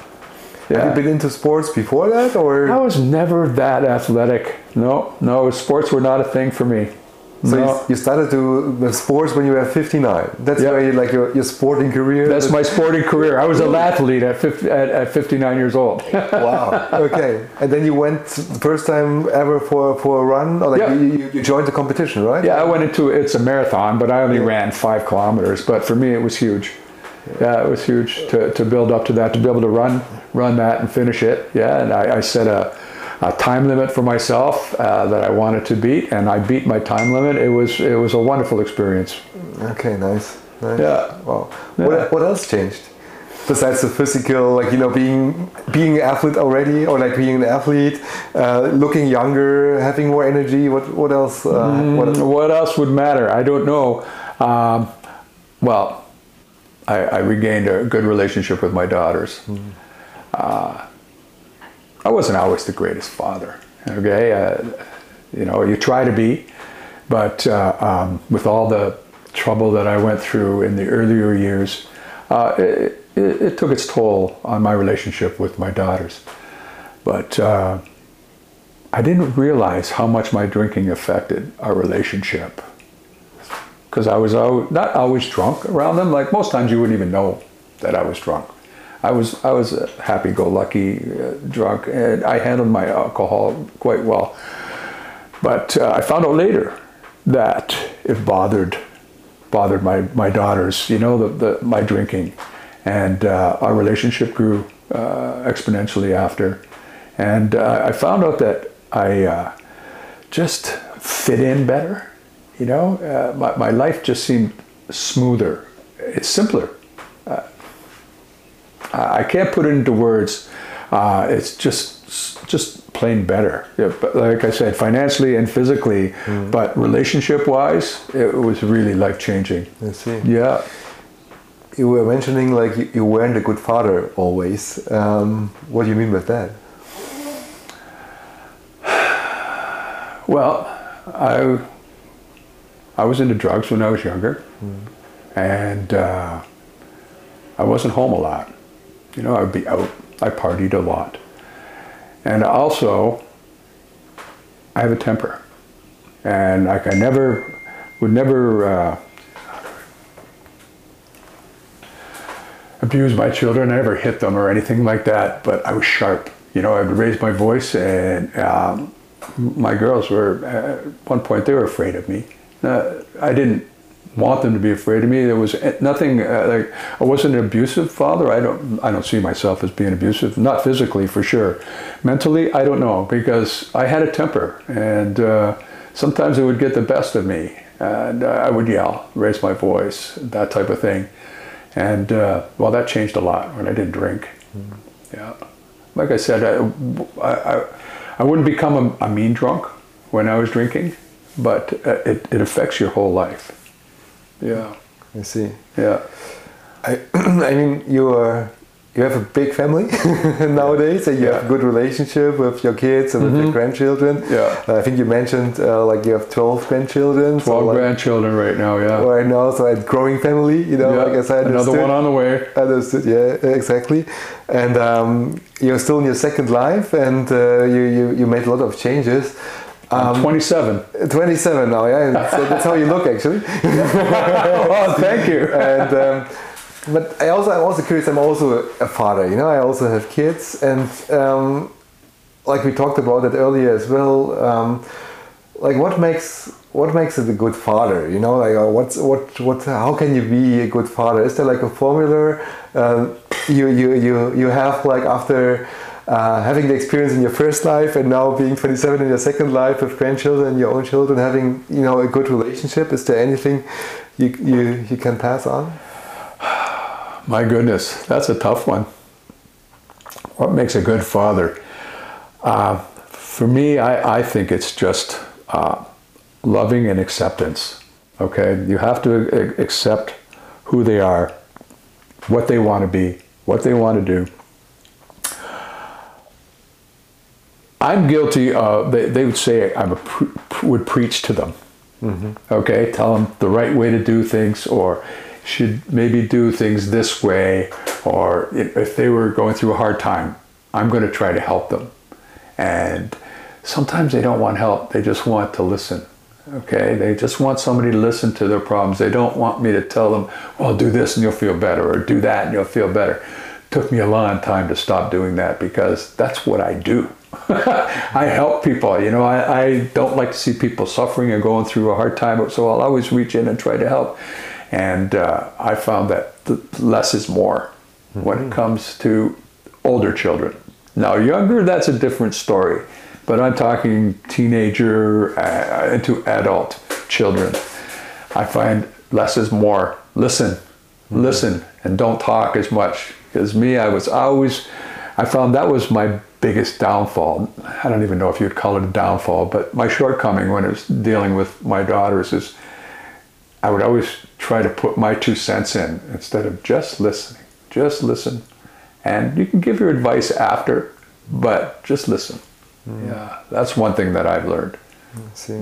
yeah. Have you been into sports before that, or I was never that athletic. No, no, sports were not a thing for me. So no. you, started to the sports when you were 59. That's yeah. where like your, your sporting career. That's my sporting career. I was an athlete at, 50, at, at 59 years old. wow. Okay. And then you went the first time ever for, for a run, or like yeah. you, you joined the competition, right? Yeah, I went into it's a marathon, but I only yeah. ran five kilometers. But for me, it was huge. Yeah, it was huge to, to build up to that, to be able to run run that and finish it. Yeah, and I, I set a a time limit for myself uh, that I wanted to beat, and I beat my time limit. It was it was a wonderful experience. Okay, nice. nice. Yeah. Wow. Yeah. What, what else changed? Besides the physical, like you know, being being an athlete already, or like being an athlete, uh, looking younger, having more energy. What what else? Uh, mm, what, what, else would matter? I don't know. Um, well, I, I, regained a good relationship with my daughters. Mm. Uh, I wasn't always the greatest father. Okay, uh, you know, you try to be, but uh, um, with all the trouble that I went through in the earlier years, uh, it, it, it, took its toll on my relationship with my daughters. But uh, I didn't realize how much my drinking affected our relationship. Because I was not always drunk around them. Like most times, you wouldn't even know that I was drunk. I was I was a happy-go-lucky uh, drunk, and I handled my alcohol quite well. But uh, I found out later that it bothered bothered my, my daughters. You know, the, the my drinking, and uh, our relationship grew uh, exponentially after. And uh, I found out that I uh, just fit in better. You know, my, my life just seemed smoother. It's simpler I can't put it into words. Uh, it's just just plain better. Yeah, but like I said, financially and physically, mm. but relationship wise, it was really life changing. I see. Yeah. You were mentioning like you weren't a good father always. Um, what do you mean by that? Well, I I was into drugs when I was younger, mm. and uh, I wasn't home a lot. You know, I would be out. I partied a lot. And also, I have a temper, and like I never would never uh, abuse my children. I never hit them or anything like that, but I was sharp. You know, I would raise my voice, and um, my girls were at one point they were afraid of me. Uh, I didn't want them to be afraid of me. There was nothing uh, like I wasn't an abusive father. I don't I don't see myself as being abusive. Not physically for sure. Mentally, I don't know because I had a temper, and uh, sometimes it would get the best of me, and uh, I would yell, raise my voice, that type of thing. And uh, well, that changed a lot when I didn't drink. Mm. Yeah, like I said, I, I, I wouldn't become a, a mean drunk when I was drinking, but uh, it, it affects your whole life. Yeah. I see. Yeah. I, I mean, you are you have a big family nowadays, and you Yeah. have a good relationship with your kids and with your grandchildren. Yeah. Uh, I think you mentioned uh, like you have twelve grandchildren. so, Twelve like, grandchildren right now. Yeah. Right now, so a growing family. You know, Yeah. like I Another understood. one on the way. Understood. Yeah, exactly. And um, you're still in your second life, and uh, you, you you made a lot of changes. Um, 27. 27 now, yeah. So that's how you look, actually. oh, thank you. and um, but I also I'm also curious. I'm also a father. You know, I also have kids, and um, like we talked about it earlier as well. Um, like what makes what makes it a good father? You know, like uh, what's what what how can you be a good father? Is there like a formula uh, you you you you have like after? Uh, having the experience in your first life and now being 27 in your second life with grandchildren and your own children having you know a good relationship is there anything you you, you can pass on My goodness, that's a tough one. What makes a good father? Uh, for me, I, I think it's just uh, loving and acceptance. Okay, you have to accept who they are, what they want to be, what they want to do. I'm guilty of. They, they would say I'm pre- would preach to them. Mm-hmm. Okay, tell them the right way to do things, or should maybe do things this way, or if if they were going through a hard time, I'm going to try to help them. And sometimes they don't want help; they just want to listen. Okay, they just want somebody to listen to their problems. They don't want me to tell them, "Well, do this and you'll feel better," or "Do that and you'll feel better." Took me a long time to stop doing that because that's what I do. I help people. You know, I, I don't like to see people suffering and going through a hard time, so I'll always reach in and try to help. And uh, I found that the less is more when it comes to older children. Now, younger, that's a different story, but I'm talking teenager uh, into adult children. I find less is more. Listen, listen, and don't talk as much. Because me, I was always, I found that was my biggest downfall. I don't even know if you'd call it a downfall, but my shortcoming when it was dealing with my daughters is I would always try to put my two cents in instead of just listening. Just listen. And you can give your advice after, but just listen. Hmm. Yeah, that's one thing that I've learned.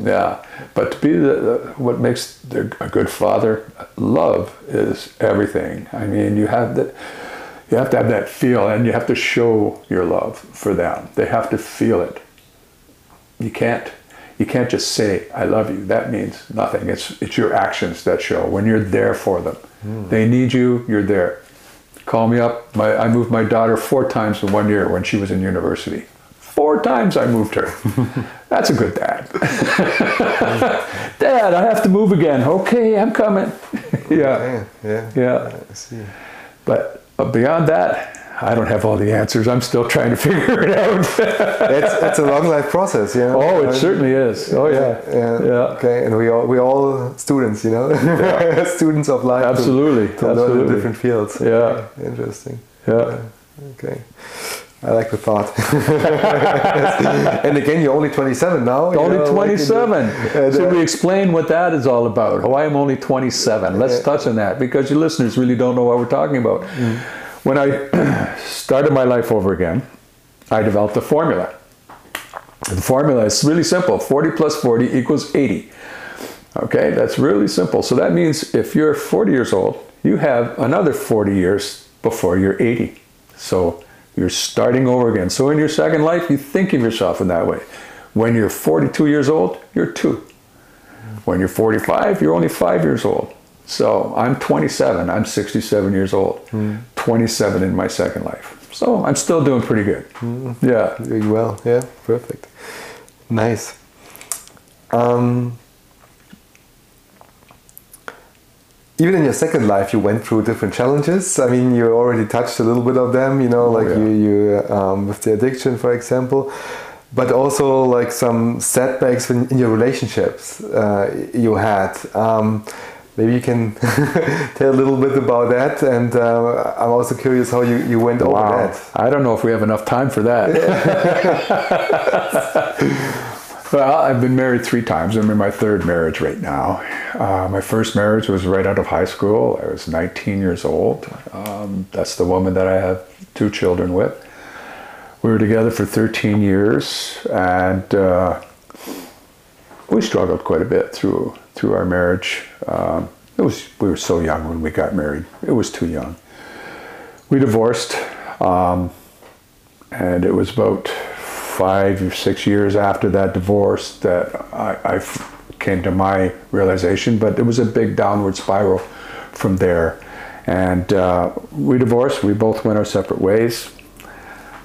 Yeah, but to be the, the what makes the, a good father, love is everything. I mean, you have that. You have to have that feel, and you have to show your love for them. They have to feel it. You can't. You can't just say "I love you." That means nothing. It's it's your actions that show. When you're there for them, hmm. they need you. You're there. Call me up. My, I moved my daughter four times in one year when she was in university. Four times I moved her. That's a good dad. dad, I have to move again. Okay, I'm coming. yeah, Yeah, yeah. yeah. I see. But uh, beyond that, I don't have all the answers. I'm still trying to figure it out. It's, it's a long life process, you know. oh, it Um, certainly is. Oh yeah, Yeah. yeah. Okay, and we all we all students, you know, students of life. to- Absolutely, To, in absolutely. different fields. Yeah. Interesting. Yeah. Okay. I like the thought. and again, you're only 27 now. you Only know, like the- 27. and, Should uh, we explain what that is all about? Why I'm only 27? Let's touch on that because your listeners really don't know what we're talking about. Mm. When I started my life over again, I developed a formula. The formula is really simple 40 plus 40 equals 80. Okay, that's really simple. So that means if you're 40 years old, you have another 40 years before you're 80. So You're starting over again. So in your second life, you think of yourself in that way. When you're 42 years old, you're two. When you're 45, you're only five years old. So I'm 27. I'm 67 years old. 27 in my second life. So I'm still doing pretty good. Yeah. Doing well. Yeah, perfect. Nice. Um, even in your second life, you went through different challenges. I mean, you already touched a little bit of them. You know, like yeah. you, you um, with the addiction, for example, but also like some setbacks in, in your relationships uh, you had. Um, maybe you can tell a little bit about that. And uh, I'm also curious how you, you went over that. I don't know if we have enough time for that. well, I've been married three times. I'm in my third marriage right now. Uh, my first marriage was right out of high school. I was 19 years old. Um, that's the woman that I have two children with. We were together for 13 years, and uh, we struggled quite a bit through through our marriage. Um, it was we were so young when we got married. It was too young. We divorced, um, and it was about five or six years after that divorce that I came to my realization. But it was a big downward spiral from there, and uh, we divorced. We both went our separate ways.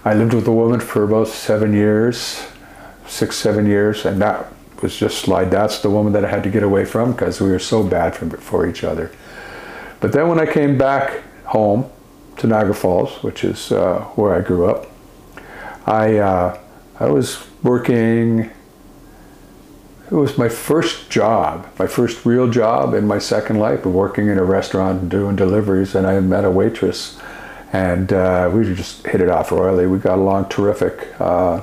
I lived with a woman for about seven years, six, seven years, and that was just like that's the woman that I had to get away from because we were so bad for, for each other. But then when I came back home to Niagara Falls, which is uh, where I grew up, I uh, I was working. It was my first job, my first real job in my second life, of working in a restaurant and doing deliveries. And I met a waitress, and uh, we just hit it off royally. We got along terrific. Uh,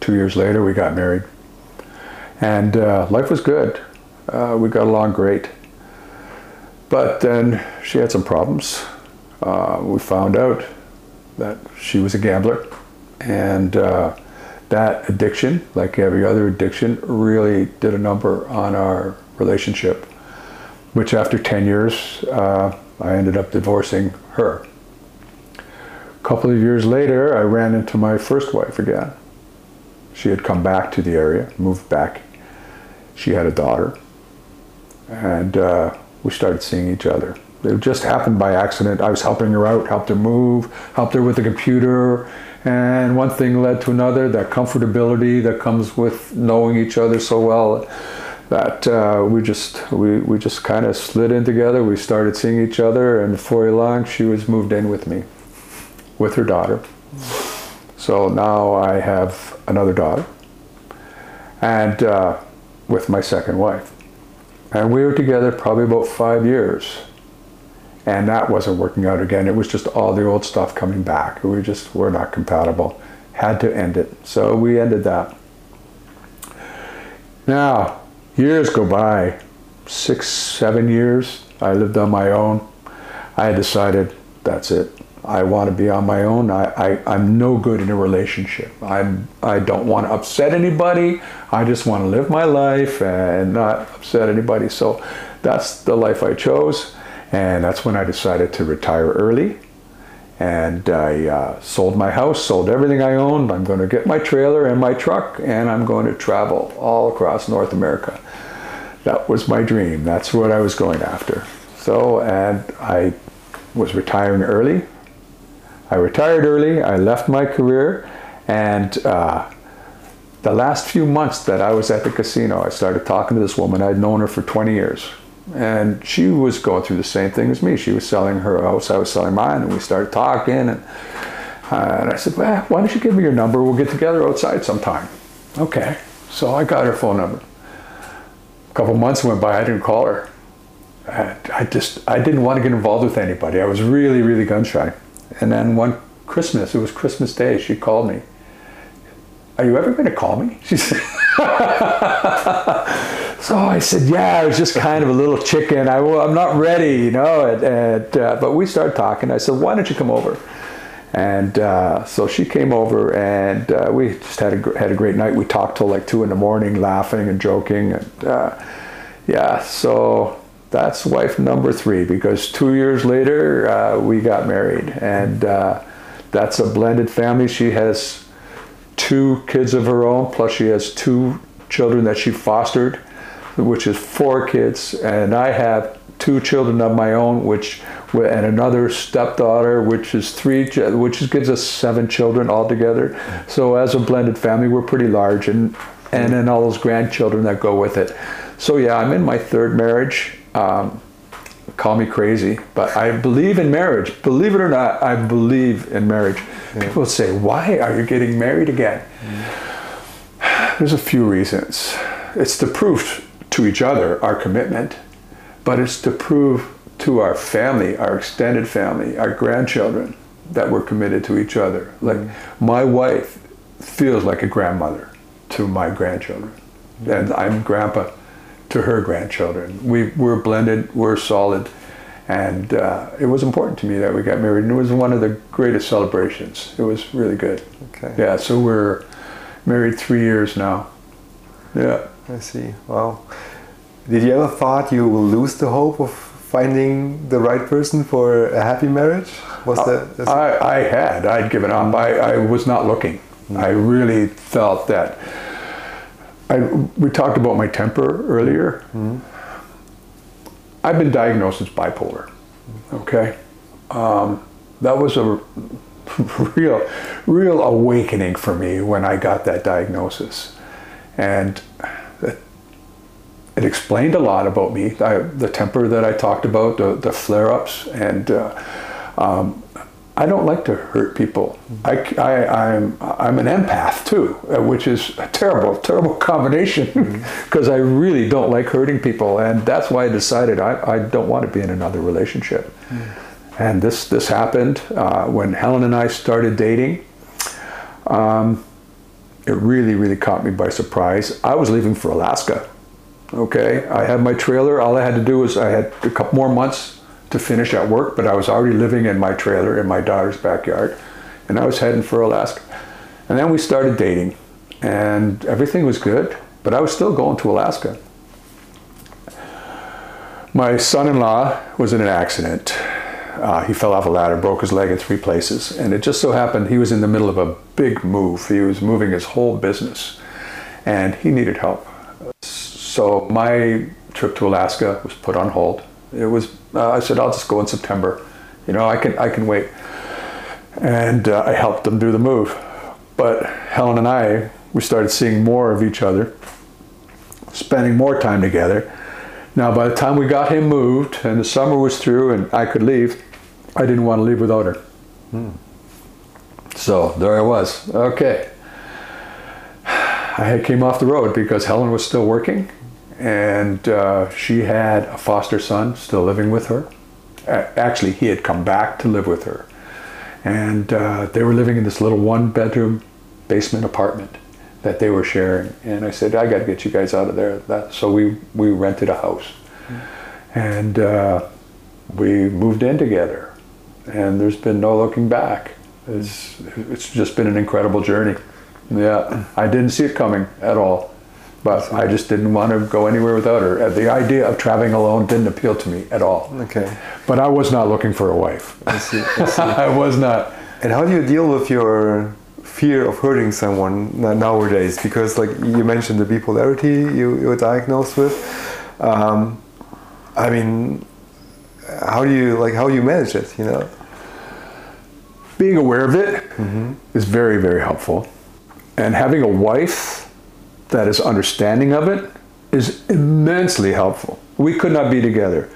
two years later, we got married and uh, life was good. Uh, we got along great. But then she had some problems. Uh, we found out that she was a gambler, and uh, that addiction, like every other addiction, really did a number on our relationship. Which, after 10 years, uh, I ended up divorcing her. A couple of years later, I ran into my first wife again. She had come back to the area, moved back. She had a daughter, and uh, we started seeing each other. It just happened by accident. I was helping her out, helped her move, helped her with the computer, and one thing led to another. That comfortability that comes with knowing each other so well, that uh, we just we, we just kind of slid in together. We started seeing each other, and before long, she was moved in with me, with her daughter. So now I have another daughter, and uh, with my second wife. And we were together probably about five years. And that wasn't working out again. It was just all the old stuff coming back. We just were not compatible. Had to end it. So we ended that. Now, years go by, six, seven years. I lived on my own. I decided that's it. I want to be on my own. I, I, I'm no good in a relationship. I'm, I don't want to upset anybody. I just want to live my life and not upset anybody. So that's the life I chose. And that's when I decided to retire early. And I uh, sold my house, sold everything I owned. I'm going to get my trailer and my truck, and I'm going to travel all across North America. That was my dream. That's what I was going after. So, and I was retiring early. I retired early. I left my career, and uh, the last few months that I was at the casino, I started talking to this woman. I'd known her for 20 years, and she was going through the same thing as me. She was selling her house, I was selling mine, and we started talking. And, and I said, well, "Why don't you give me your number? We'll get together outside sometime." Okay. So I got her phone number. A couple months went by. I didn't call her. I, I just I didn't want to get involved with anybody. I was really really gun shy. And then one Christmas, it was Christmas Day, she called me. Are you ever going to call me? She said. so I said, yeah, I was just kind of a little chicken. I, am not ready, you know. And, and uh, but we started talking. I said, why don't you come over? And uh, so she came over, and uh, we just had a had a great night. We talked till like two in the morning, laughing and joking, and uh, yeah. So that's wife number three because two years later uh, we got married and uh, that's a blended family. She has two kids of her own, plus she has two children that she fostered, which is four kids, and I have two children of my own, which and another stepdaughter, which is three, which gives us seven children altogether. So as a blended family, we're pretty large, and and then all those grandchildren that go with it. So yeah, I'm in my third marriage. Um, call me crazy, but I believe in marriage. Believe it or not, I believe in marriage. Yeah. People say, "Why are you getting married again?" Mm. There's a few reasons. It's the prove to each other our commitment, but it's to prove to our family, our extended family, our grandchildren, that we're committed to each other. Like mm. my wife feels like a grandmother to my grandchildren, mm. and I'm grandpa to her grandchildren. We we're blended, we're solid, and uh, it was important to me that we got married, and it was one of the greatest celebrations. It was really good. Okay. Yeah. So we're married three years now. Yeah. I see. Wow. Did you ever thought you will lose the hope of finding the right person for a happy marriage? Was uh, that? I, I had. I'd given up. I, I was not looking. Mm. I really felt that. I, we talked about my temper earlier. Mm. I've been diagnosed as bipolar. Okay, um, that was a real, real awakening for me when I got that diagnosis, and it explained a lot about me. I, the temper that I talked about, the, the flare-ups, and uh, um, I don't like to hurt people. I, I, am I'm, I'm an empath too, uh, which is a terrible, terrible combination because mm-hmm. I really don't like hurting people, and that's why I decided I, I don't want to be in another relationship. Mm. And this this happened uh, when Helen and I started dating. Um, it really, really caught me by surprise. I was leaving for Alaska Okay, I had my trailer. All I had to do was I had a couple more months to finish at work, but I was already living in my trailer in my daughter's backyard, and I was heading for Alaska. And then we started dating, and everything was good, but I was still going to Alaska. My son-in-law was in an accident. Uh, he fell off a ladder, broke his leg in three places, and it just so happened he was in the middle of a big move. He was moving his whole business, and he needed help. So my trip to Alaska was put on hold. It was uh, I said I'll just go in September. You know I can I can wait. And uh, I helped them do the move. But Helen and I we started seeing more of each other, spending more time together. Now by the time we got him moved and the summer was through and I could leave, I didn't want to leave without her. Hmm. So there I was. Okay. I came off the road because Helen was still working and uh, she had a foster son still living with her. Actually, he had come back to live with her, and uh, they were living in this little one-bedroom basement apartment that they were sharing. And I said, "I got to get you guys out of there." That, so we we rented a house, mm-hmm. and uh, we moved in together. And there's been no looking back. It's it's just been an incredible journey. Yeah, I didn't see it coming at all but I just didn't want to go anywhere without her. The idea of traveling alone didn't appeal to me at all. Okay. But I was not looking for a wife. I see. I, see. I was not. And how do you deal with your fear of hurting someone nowadays? Because, like you mentioned, the bipolarity you, you were diagnosed with. Um, I mean, how do you like how do you manage it? You know, being aware of it mm-hmm. is very very helpful, and having a wife that is understanding of it is immensely helpful. We could not be together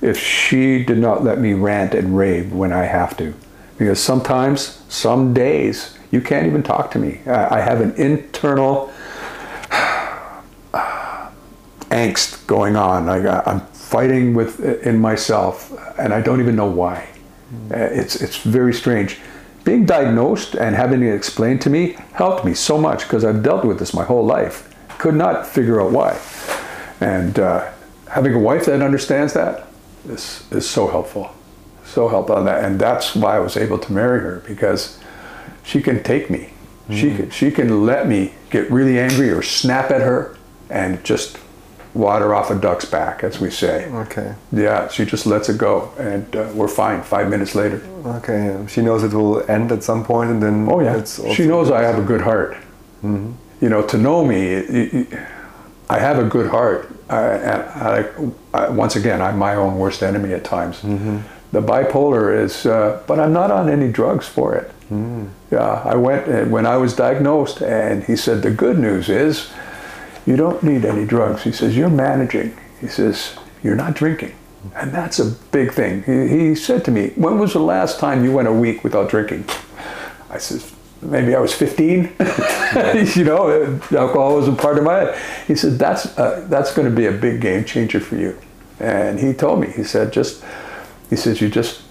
if she did not let me rant and rave when I have to. Because sometimes, some days, you can't even talk to me. I have an internal angst going on. I, am fighting with in myself, and I don't even know why. It's it's very strange being diagnosed and having it explained to me helped me so much because I've dealt with this my whole life. Could not figure out why. And uh, having a wife that understands that is, is so helpful. So helpful on that. And that's why I was able to marry her because she can take me. Mm. She, can, she can let me get really angry or snap at her and just water off a duck's back, as we say. Okay. Yeah, she just lets it go, and uh, we're fine. Five minutes later. Okay. yeah. She knows it will end at some point, and then. Oh yeah, It's she knows I have a good heart. You know, to know me, I have a good heart. I, I, I, once again, I'm my own worst enemy at times. The bipolar is, uh, but I'm not on any drugs for it. Yeah, I went when I was diagnosed, and he said the good news is, you don't need any drugs. He says you're managing. He says you're not drinking, and that's a big thing. He, he said to me, "When was the last time you went a week without drinking?" I says, maybe I was 15. you know, alcohol was a part of my. He said, that's uh, that's going to be a big game changer for you. And he told me, he said, just, he says, you just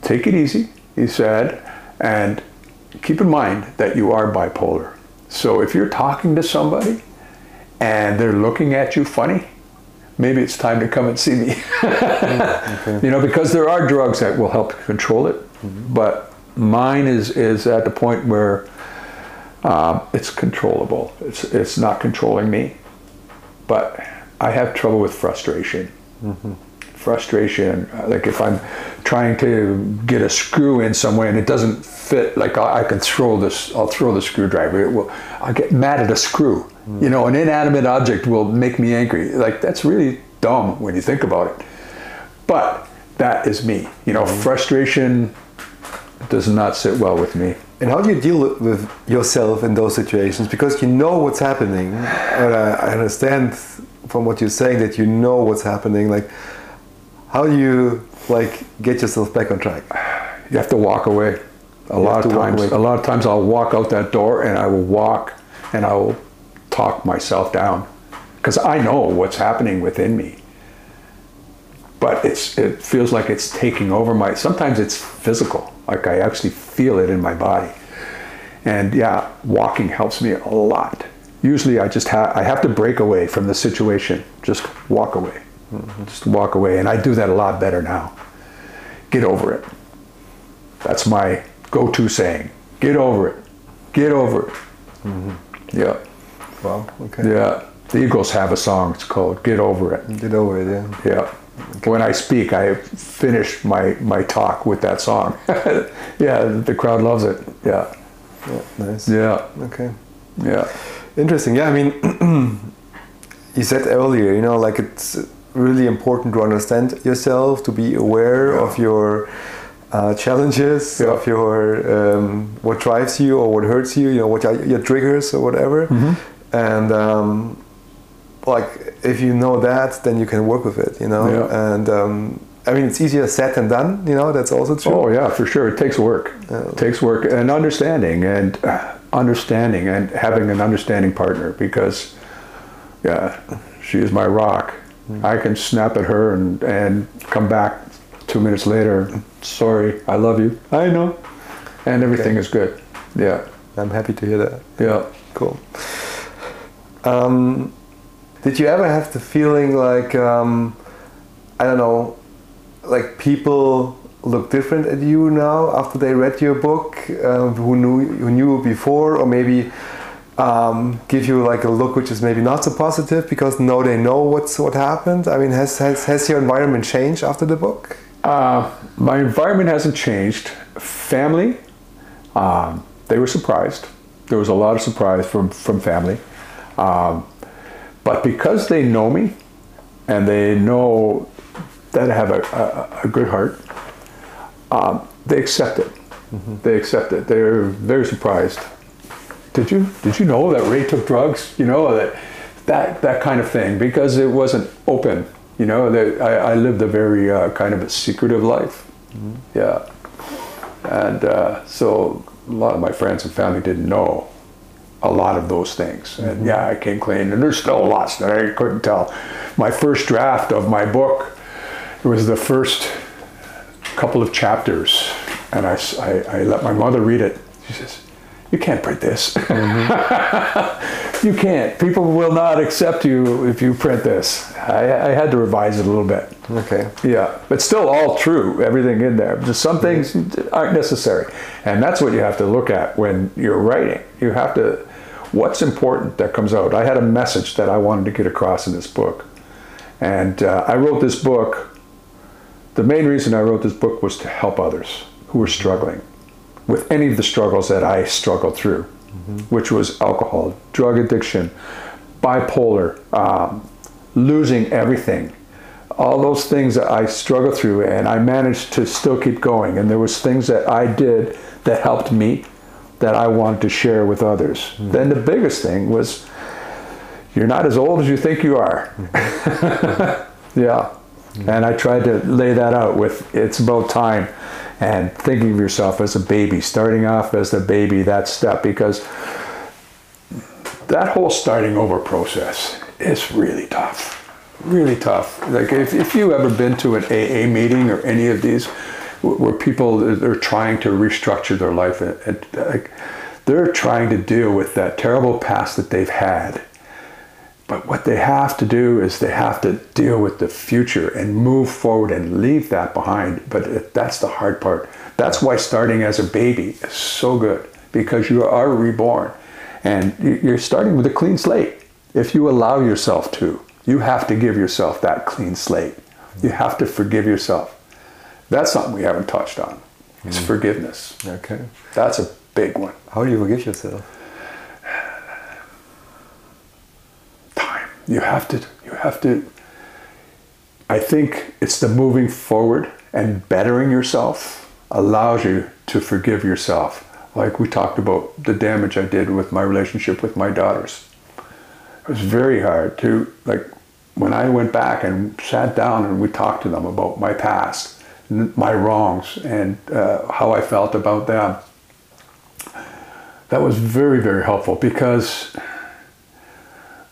take it easy. He said, and keep in mind that you are bipolar. So if you're talking to somebody and they're looking at you funny, maybe it's time to come and see me. You know, because there are drugs that will help control it, but mine is is at the point where um, it's controllable. It's it's not controlling me, but I have trouble with frustration. Frustration, uh, like if I'm trying to get a screw in some way and it doesn't fit, like I, I can throw this, I'll throw the screwdriver. It will, I get mad at a screw. You know, an inanimate object will make me angry. Like that's really dumb when you think about it. But that is me. You know, mm-hmm. frustration does not sit well with me. And how do you deal with yourself in those situations? Because you know what's happening. And I, understand from what you're saying that you know what's happening. Like, how do you like get yourself back on track? You have to walk away. A You lot of times, away. a lot of times I'll walk out that door and I will walk and I will talk myself down because I know what's happening within me. But it's it feels like it's taking over my. Sometimes it's physical, like I actually feel it in my body. And yeah, walking helps me a lot. Usually, I just have I have to break away from the situation. Just walk away. Mm-hmm. Just walk away, and I do that a lot better now. Get over it. That's my go-to saying. Get over it. Get over it. Mm-hmm. Yeah, Wow. Okay. yeah. The Eagles have a song. It's called "Get Over It." Get over it. Yeah. Yeah. When I speak, I finish my my talk with that song. yeah, the crowd loves it. Yeah, Yeah. Nice. yeah, Okay. yeah. Interesting. Yeah. I mean, you said earlier, you know, like it's really important to understand yourself, to be aware Yeah. of your uh, challenges, Yeah. of your um, what drives you or what hurts you. You know, what are your triggers or whatever. Mm-hmm. And um, like, if you know that, then you can work with it. You know, Yeah. and um, I mean, it's easier said than done. You know, that's also true. Oh yeah, for sure. It takes work. It takes work and understanding and uh, understanding and having an understanding partner because yeah, she is my rock. I can snap at her and, and come back two minutes later. Sorry, I love you. I know. And everything is good. Yeah. I'm happy to hear that. Yeah. Cool. Um, did you ever have the feeling like um, I don't know, like people look different at you now after they read your book, um, who knew who knew you before, or maybe um, give you like a look which is maybe not so positive because now they know what's what happened. I mean, has has, has your environment changed after the book? Uh, my environment hasn't changed. Family, um, they were surprised. There was a lot of surprise from, from family. Um, but because they know me and they know that I have a, a, a good heart, um, they accept it. They accept it. They're very surprised. Did you did you know that Ray took drugs? You know that that that kind of thing because it wasn't open. You know that I, I lived a very uh, kind of a secretive life. Yeah, and uh, so a lot of my friends and family didn't know a lot of those things. And mm-hmm. yeah, I came clean, and there's still lots that I couldn't tell. My first draft of my book it was the first couple of chapters, and I I let my mother read it. She says, "You can't print this. Mm-hmm. you can't. People will not accept you if you print this." I, I had to revise it a little bit. Okay. Yeah, but still all true, everything in there. Just some mm-hmm. things aren't necessary. And that's what you have to look at when you're writing. You have to, what's important that comes out. I had a message that I wanted to get across in this book. And uh, I wrote this book. The main reason I wrote this book was to help others who were struggling with any of the struggles that I struggled through, which was alcohol, drug addiction, bipolar, um, losing everything, all those things that I struggled through, and I managed to still keep going. And there was things that I did that helped me that I wanted to share with others. Mm-hmm. Then the biggest thing was, you're not as old as you think you are. Mm-hmm. yeah. Mm-hmm. And I tried to lay that out with it's about time and thinking of yourself as a baby, starting off as a baby, that step, because that whole starting over process is really tough. Really tough. Like if, if you ever been to an AA meeting or any of these where people are trying to restructure their life, and, they're trying to deal with that terrible past that they've had. But what they have to do is they have to deal with the future and move forward and leave that behind. But that's the hard part. That's why starting as a baby is so good because you are reborn and you're starting with a clean slate. If you allow yourself to, you have to give yourself that clean slate. You have to forgive yourself. That's something we haven't touched on. It's mm. forgiveness. Okay. That's a big one. How do you forgive yourself? time. You have to, you have to, I think it's the moving forward and bettering yourself allows you to forgive yourself. Like we talked about the damage I did with my relationship with my daughters. It was very hard to, like, when I went back and sat down and we talked to them about my past, my wrongs, and uh, how I felt about them. That was very, very helpful because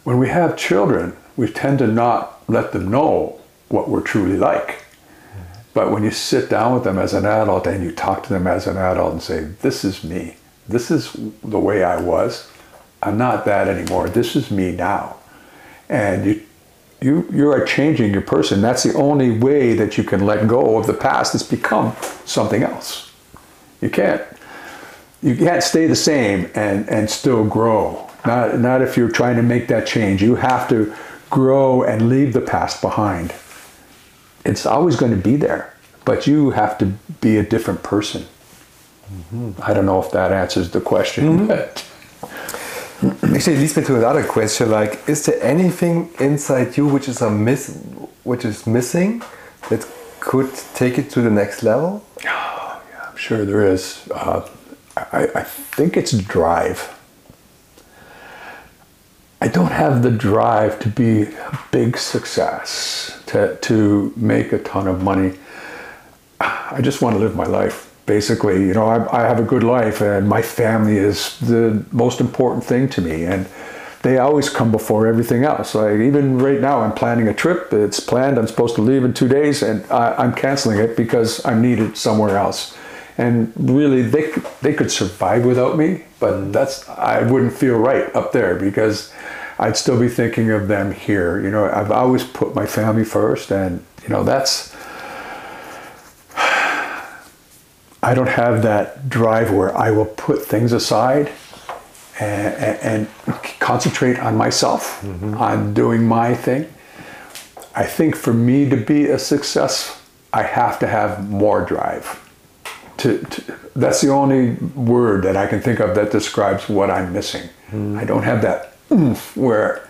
when we have children, we tend to not let them know what we're truly like. But when you sit down with them as an adult and you talk to them as an adult and say, This is me, this is the way I was, I'm not that anymore, this is me now. And you, you, you are changing your person. That's the only way that you can let go of the past is become something else. You can't you can't stay the same and, and still grow. Not, not if you're trying to make that change. You have to grow and leave the past behind. It's always going to be there, but you have to be a different person. Mm-hmm. I don't know if that answers the question, mm-hmm. but Actually, it leads me to another question. Like, is there anything inside you which is a miss, which is missing, that could take it to the next level? Oh, yeah, I'm sure there is. Uh, I, I think it's drive. I don't have the drive to be a big success, to, to make a ton of money. I just want to live my life. Basically, you know, I, I have a good life and my family is the most important thing to me. And they always come before everything else. Like even right now, I'm planning a trip. It's planned. I'm supposed to leave in two days, and I, I'm canceling it because I'm needed somewhere else. And really, they they could survive without me, but that's I wouldn't feel right up there because I'd still be thinking of them here. You know, I've always put my family first, and you know that's. I don't have that drive where I will put things aside and, and, concentrate on myself, mm-hmm. on doing my thing. I think for me to be a success, I have to have more drive. To, to, that's the only word that I can think of that describes what I'm missing. Mm. I don't have that oomph where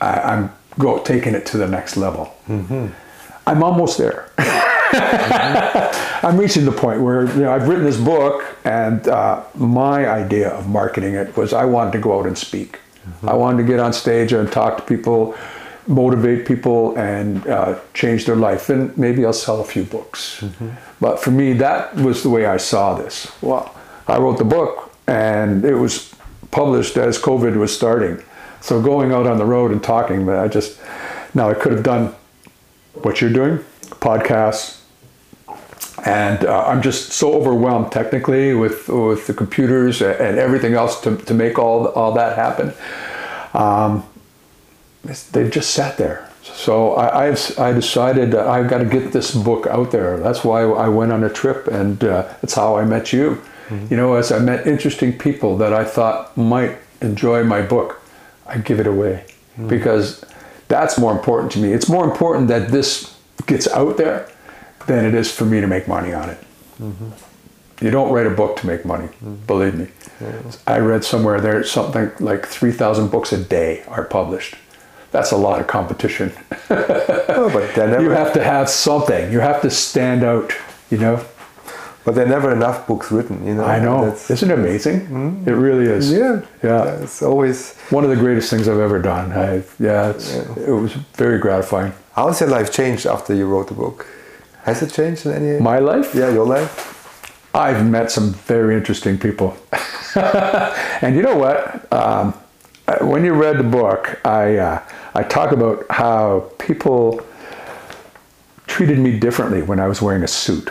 I, I'm go taking it to the next level. Mm-hmm. I'm almost there. I'm reaching the point where you know I've written this book, and uh, my idea of marketing it was I wanted to go out and speak. I wanted to get on stage and talk to people, motivate people, and uh, change their life. And maybe I'll sell a few books. But for me, that was the way I saw this. Well, I wrote the book, and it was published as COVID was starting. So going out on the road and talking, but I just now I could have done what you're doing, podcasts, and uh, I'm just so overwhelmed technically with with the computers and everything else to, to make all all that happen. Um, they've just sat there. So I, I've I decided that I've got to get this book out there. That's why I went on a trip, and uh, that's how I met you. You know, as I met interesting people that I thought might enjoy my book, I give it away because That's more important to me. It's more important that this gets out there than it is for me to make money on it. Mm-hmm. You don't write a book to make money, mm-hmm. believe me. I read somewhere there something like 3,000 books a day are published. That's a lot of competition. Oh, but never, you have to have something. You have to stand out, you know? but there are never enough books written. You know. I know. That's- Isn't it amazing? Mm-hmm. It really is. yeah. Yeah. It's always. One of the greatest things I've ever done. I, yeah, it's, it was very gratifying. How's your life changed after you wrote the book? Has it changed in any? My life? yeah, your life. I've met some very interesting people. and you know what? Um, when you read the book, I, uh, I talk about how people treated me differently when I was wearing a suit.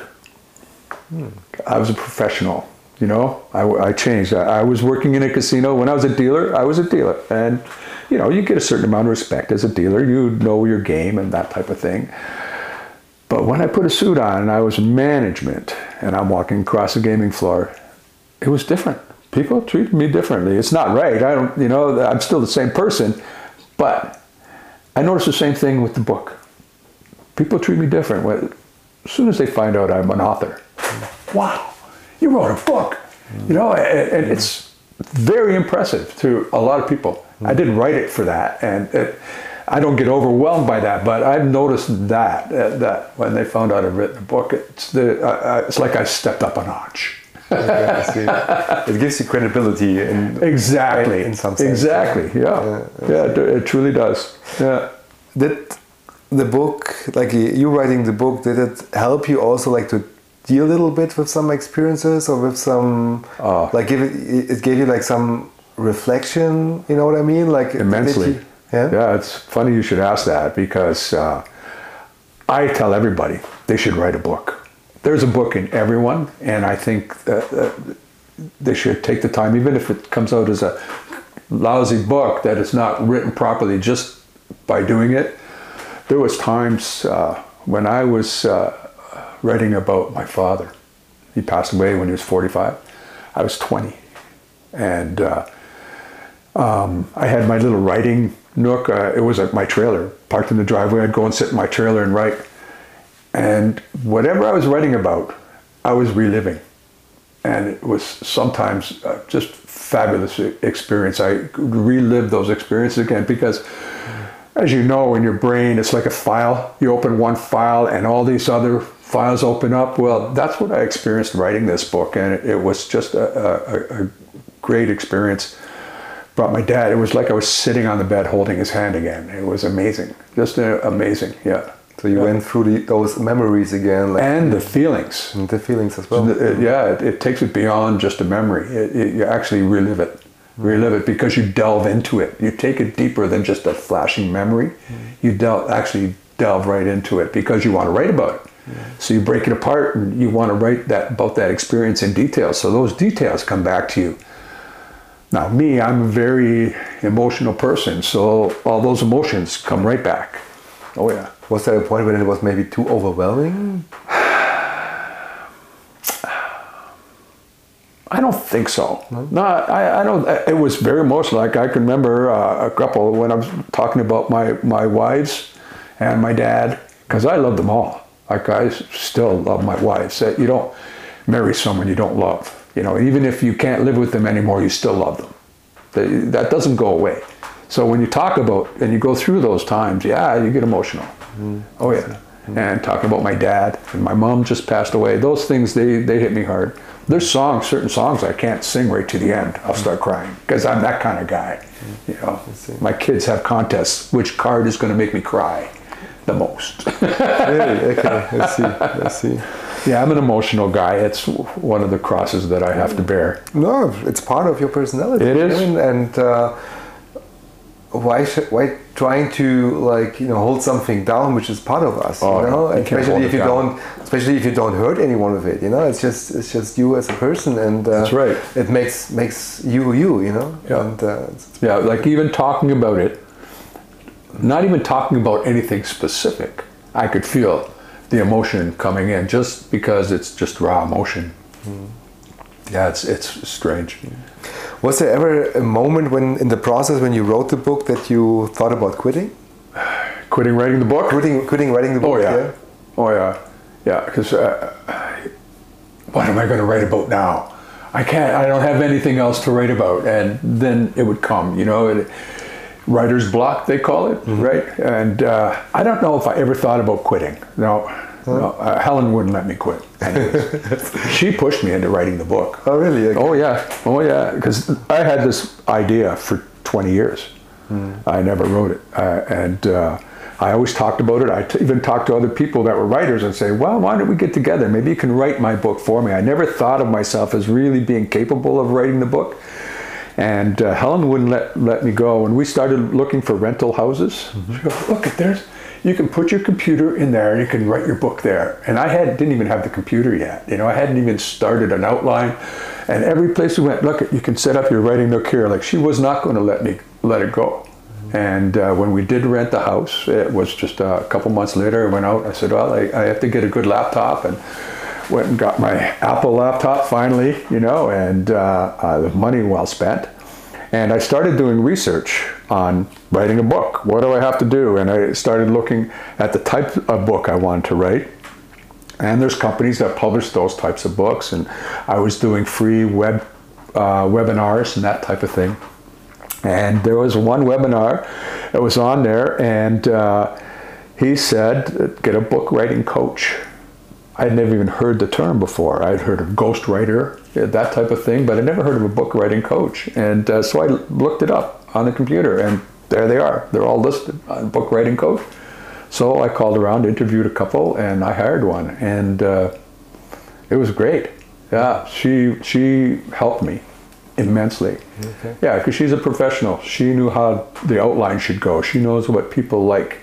I was a professional, you know. I, I changed. I, I was working in a casino. When I was a dealer, I was a dealer, and you know, you get a certain amount of respect as a dealer. You know your game and that type of thing. But when I put a suit on and I was in management and I'm walking across the gaming floor, it was different. People treated me differently. It's not right. I don't, you know, I'm still the same person, but I noticed the same thing with the book. People treat me different. As soon as they find out I'm an author, wow, you wrote a book, you know, and, and it's very impressive to a lot of people. I didn't write it for that, and it, I don't get overwhelmed by that. But I've noticed that uh, that when they found out I've written a book, it's the uh, uh, it's like I stepped up a notch. Yeah, it gives you credibility in Exactly. In some sense. Exactly. Yeah. Yeah. it, it truly does. Yeah. Did the book, like you writing the book, did it help you also like to deal a little bit with some experiences or with some Oh. like give it, it gave you like some reflection? You know what I mean? Like immensely. Yeah. Yeah, it's funny you should ask that because uh, I tell everybody they should write a book. There's a book in everyone, and I think they should take the time, even if it comes out as a lousy book that is not written properly just by doing it. There was times uh, when I was uh, writing about my father. He passed away when he was 45. I was 20, and uh, I had my little writing nook. Uh, it was at my trailer, parked in the driveway. I'd go and sit in my trailer and write. And whatever I was writing about, I was reliving. And it was sometimes uh, just fabulous experience. I could relive those experiences again because, as you know, in your brain, it's like a file. You open one file and all these other files open up. Well, that's what I experienced writing this book. And it, it was just a, a, a great experience brought my dad. It was like I was sitting on the bed holding his hand again. It was amazing, just uh, amazing. Yeah, So you went through the, those memories again, like and the feelings. and the feelings as well. It- yeah, it, it takes it beyond just a memory. It, it, you actually relive it, relive it because you delve into it. You take it deeper than just a flashing memory. You delve actually delve right into it because you want to write about it. So you break it apart and you want to write that about that experience in detail. So those details come back to you. Now, me, I'm a very emotional person, so all those emotions come right back. Oh yeah. Was there a point when it was maybe too overwhelming? I don't think so. No, I, I don't. It was very emotional. Like I can remember uh, a couple when I was talking about my my wives and my dad, because I love them all. Like I still love my wives. You don't marry someone you don't love. You know, even if you can't live with them anymore, you still love them. That, that doesn't go away. So when you talk about and you go through those times, yeah, you get emotional. Mm-hmm. Oh yeah. Mm-hmm. And talking about my dad and my mom just passed away. Those things they they hit me hard. There's songs, certain songs I can't sing right to the end. I'll start mm-hmm. crying because I'm that kind of guy. You know, my kids have contests. Which card is going to make me cry the most? really? Okay, I see. I see. Yeah, I'm an emotional guy. It's one of the crosses that I have to bear. No, it's part of your personality. It is. I mean, and uh, why should, why trying to like you know hold something down, which is part of us, Oh, you know, you especially if you down. don't, especially if you don't hurt anyone with it, you know, it's just it's just you as a person, and uh, That's right. It makes makes you you, you know, Yeah. and uh, it's- Yeah, like even talking about it, not even talking about anything specific, I could feel the emotion coming in just because it's just raw emotion. Yeah, it's it's strange. Was there ever a moment when in the process when you wrote the book that you thought about quitting? Quitting writing the book? Quitting, quitting writing the book. Oh yeah. Oh yeah. Yeah. Because uh, what am I going to write about now? I can't. I don't have anything else to write about, and then it would come. You know, it, writer's block they call it, right? And uh, I don't know if I ever thought about quitting. No. No, uh, Helen wouldn't let me quit. She pushed me into writing the book. Oh really? Okay. Oh yeah, oh yeah. Because I had this idea for 20 years. I never wrote it, uh, and uh, I always talked about it. I t- even talked to other people that were writers and say, "Well, why don't we get together? Maybe you can write my book for me." I never thought of myself as really being capable of writing the book. And uh, Helen wouldn't let, let me go. And we started looking for rental houses. She goes, look, there's, you can put your computer in there and you can write your book there. And I had, didn't even have the computer yet. You know, I hadn't even started an outline. And every place we went, look, at you can set up your writing nook here. Like she was not going to let me let it go. And uh, when we did rent the house, it was just a couple months later. I went out. I said, "Well, I, I have to get a good laptop," and went and got my Apple laptop finally. You know, and uh, uh, the money well spent. And I started doing research on writing a book. What do I have to do? And I started looking at the type of book I wanted to write. And there's companies that publish those types of books, and I was doing free web uh, webinars and that type of thing. And there was one webinar that was on there, and uh, he said, "Get a book writing coach." I'd never even heard the term before. I'd heard of ghostwriter, that type of thing, but I'd never heard of a book writing coach. And uh, so I looked it up on the computer, and there they are. They're all listed on book writing coach. So I called around, interviewed a couple, and I hired one, and uh, it was great. Yeah, she she helped me immensely. Okay. Yeah, because she's a professional. She knew how the outline should go. She knows what people like,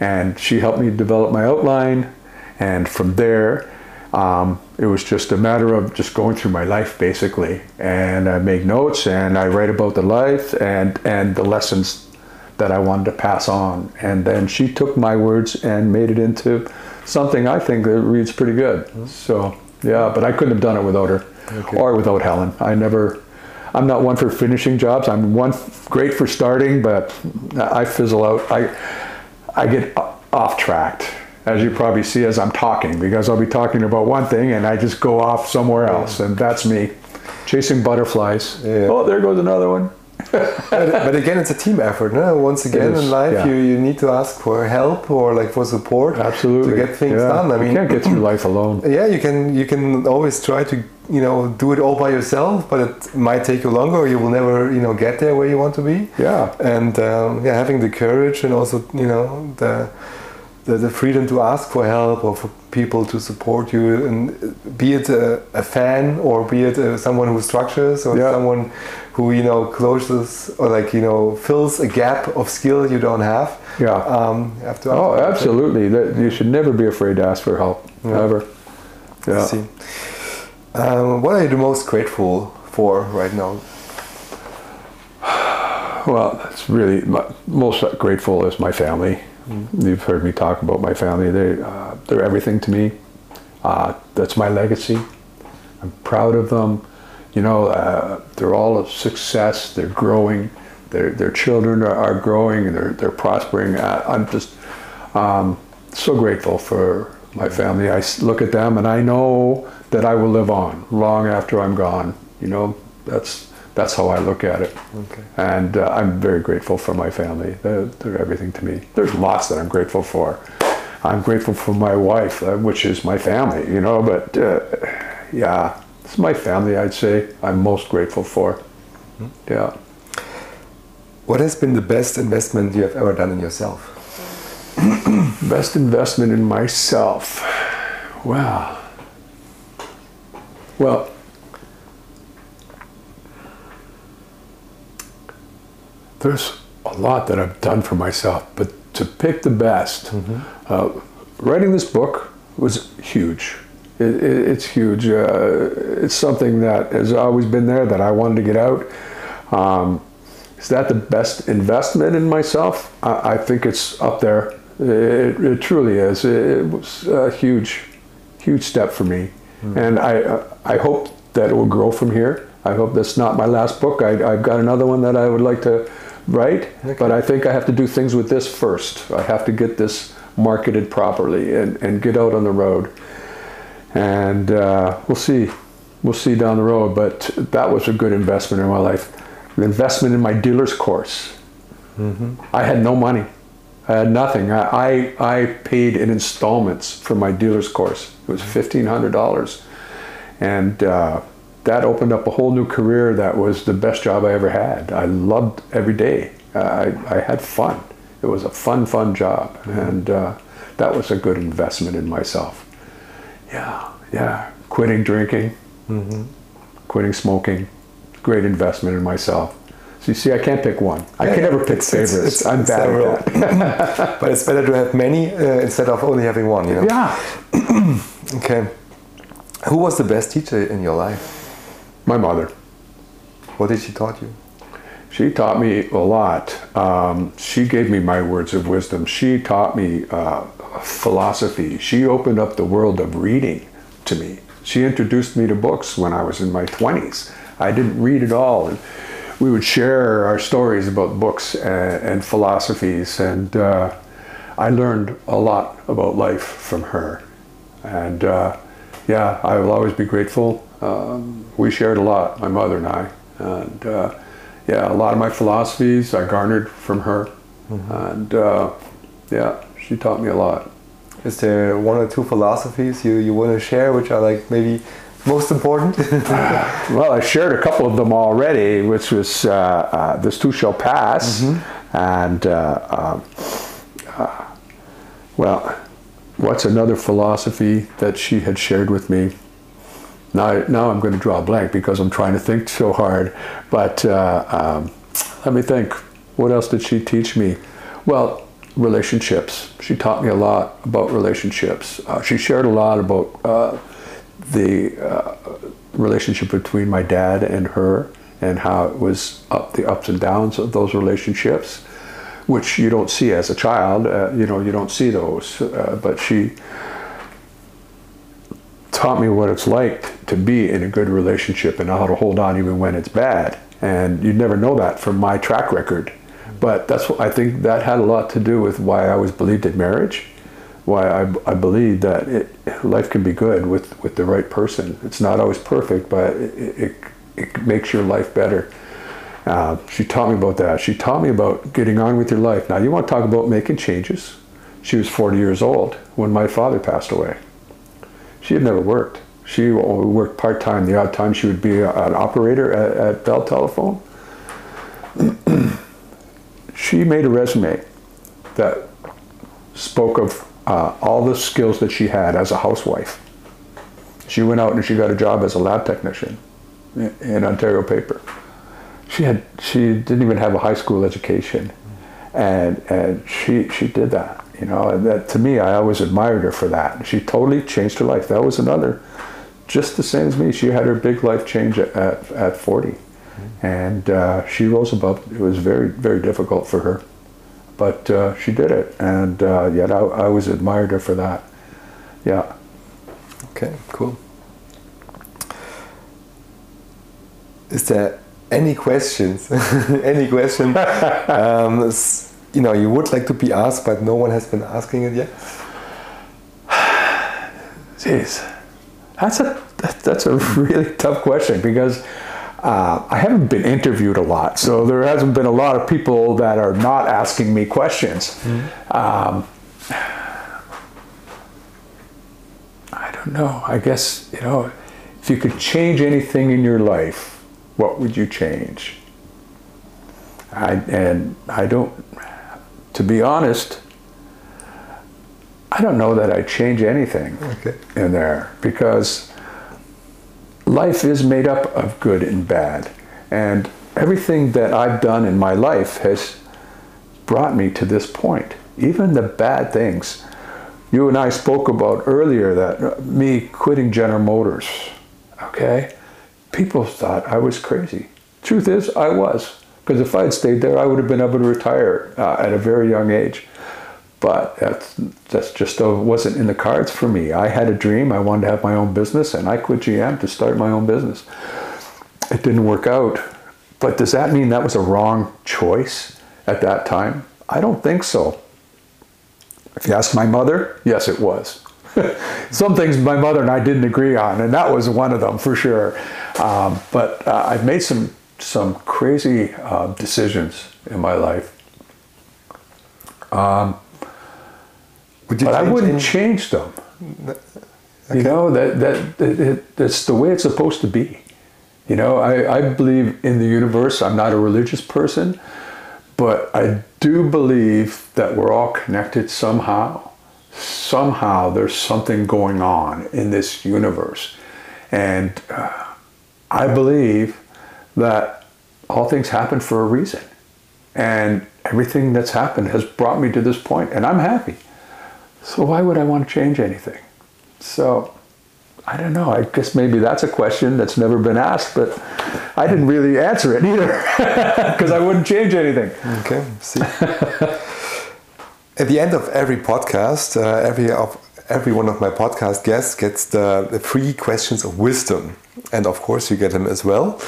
and she helped me develop my outline. And from there, um, it was just a matter of just going through my life basically, and I make notes and I write about the life and and the lessons that I wanted to pass on. And then she took my words and made it into something I think that reads pretty good. So yeah, but I couldn't have done it without her Okay. or without Helen. I never. I'm not one for finishing jobs. I'm one f- great for starting, but I fizzle out. I I get off tracked, as you probably see as I'm talking, because I'll be talking about one thing and I just go off somewhere else, and that's me, chasing butterflies. Yeah. Oh, there goes another one. but, but again, it's a team effort. No? Once again, in life, yeah. you, you need to ask for help or like for support Absolutely. to get things Yeah. done. I mean, you can't get through life alone. yeah, you can you can always try to you know do it all by yourself, but it might take you longer, or you will never you know get there where you want to be. Yeah. And um, yeah, having the courage and also you know the, the the freedom to ask for help or for people to support you, and be it a, a fan or be it uh, someone who structures or Yeah. someone who you know closes or like you know fills a gap of skill you don't have. Yeah. Um, you have to. Oh, absolutely. That you should never be afraid to ask for help. Yeah. Ever. Yeah. See. Um, what are you the most grateful for right now? Well, that's really my, most grateful is my family. You've heard me talk about my family. They uh, they're everything to me. Uh, that's my legacy. I'm proud of them. You know, uh, they're all a success. They're growing. Their their children are, are growing they're they're prospering. I, I'm just um, so grateful for my family. I look at them and I know that I will live on long after I'm gone. You know, that's that's how I look at it. Okay. And uh, I'm very grateful for my family. They're, they're everything to me. There's lots that I'm grateful for. I'm grateful for my wife, uh, which is my family, you know, but uh, yeah, it's my family, I'd say, I'm most grateful for. Yeah. What has been the best investment you have ever done in yourself? Best investment in myself. Wow. Well, there's a lot that I've done for myself, but to pick the best, uh, writing this book was huge. It, it, it's huge. Uh, it's something that has always been there that I wanted to get out. Um, is that the best investment in myself? I, I think it's up there. It, it truly is. It, it was a huge, huge step for me, and I I hope that it will grow from here. I hope that's not my last book. I, I've got another one that I would like to right? But I think I have to do things with this first. I have to get this marketed properly and, and get out on the road. And uh, we'll see. We'll see down the road. But that was a good investment in my life. An investment in my dealer's course. I had no money. I had nothing. I, I, I paid in installments for my dealer's course. It was $1,500. And uh, that opened up a whole new career that was the best job I ever had. I loved every day. I, I had fun. It was a fun, fun job. And uh, that was a good investment in myself. Yeah, yeah. Quitting drinking, quitting smoking, great investment in myself. So you see, I can't pick one. I Yeah, can never pick It's- it's- favorites. it's- I'm bad several. at that. but it's better to have many uh, instead of only having one. You know. Yeah. Okay. Who was the best teacher in your life? My mother. What did she taught you? She taught me a lot. Um, she gave me my words of wisdom. She taught me uh, philosophy. She opened up the world of reading to me. She introduced me to books when I was in my 20s. I didn't read at all. And we would share our stories about books and, and philosophies. And uh, I learned a lot about life from her. And uh, yeah, I will always be grateful. Um, we shared a lot, my mother and I. And uh, yeah, a lot of my philosophies I garnered from her. And uh, yeah, she taught me a lot. Is there one or two philosophies you, you want to share which are like maybe most important? Well, I shared a couple of them already, which was uh, uh, "This too shall pass," and uh, um, uh, well, what's another philosophy that she had shared with me? Now, now I'm going to draw a blank because I'm trying to think so hard. But uh, um, let me think. What else did she teach me? Well, relationships. She taught me a lot about relationships. Uh, she shared a lot about uh, the uh, relationship between my dad and her and how it was up the ups and downs of those relationships which you don't see as a child uh, you know you don't see those uh, but she taught me what it's like to be in a good relationship and how to hold on even when it's bad and you'd never know that from my track record but that's what i think that had a lot to do with why i was believed in marriage why I, I believe that it, life can be good with, with the right person. It's not always perfect, but it, it, it makes your life better. Uh, she taught me about that. She taught me about getting on with your life. Now, you want to talk about making changes? She was 40 years old when my father passed away. She had never worked. She worked part time. The odd time she would be an operator at, at Bell Telephone. she made a resume that spoke of uh, all the skills that she had as a housewife. She went out and she got a job as a lab technician in, in Ontario Paper. She had she didn't even have a high school education, and and she she did that. You know, and that to me, I always admired her for that. She totally changed her life. That was another, just the same as me. She had her big life change at at, at 40, and uh, she rose above. It was very very difficult for her but uh, she did it, and uh, yet I, I always admired her for that. Yeah. Okay, cool. Is there any questions? any question? um, you know, you would like to be asked, but no one has been asking it yet. Jeez, that's a that's a really tough question because uh, I haven't been interviewed a lot, so there hasn't been a lot of people that are not asking me questions. Um, I don't know. I guess you know, if you could change anything in your life, what would you change? I and I don't. To be honest, I don't know that I'd change anything Okay. in there because life is made up of good and bad. And everything that I've done in my life has brought me to this point. Even the bad things. You and I spoke about earlier that uh, me quitting General Motors, okay? People thought I was crazy. Truth is, I was. Because if I'd stayed there, I would have been able to retire uh, at a very young age but that's that's just uh, wasn't in the cards for me. I had a dream. I wanted to have my own business, and I quit GM to start my own business. It didn't work out, But does that mean that was a wrong choice at that time? I don't think so. If you ask my mother, yes, it was. Some things my mother and I didn't agree on, and that was one of them for sure. Um, but uh, I've made some some crazy uh, decisions in my life. Um, Would but I wouldn't any- change them. You know that that, that it, that's the way it's supposed to be. You know, I, I believe in the universe. I'm not a religious person, but I do believe that we're all connected somehow. Somehow there's something going on in this universe, and uh, I believe that all things happen for a reason, and everything that's happened has brought me to this point, and I'm happy. So why would I want to change anything? So I don't know. I guess maybe that's a question that's never been asked, but I didn't really answer it either because I wouldn't change anything. Okay, see. At the end of every podcast, uh, every of every one of my podcast guests gets the, the three questions of wisdom, and of course you get them as well.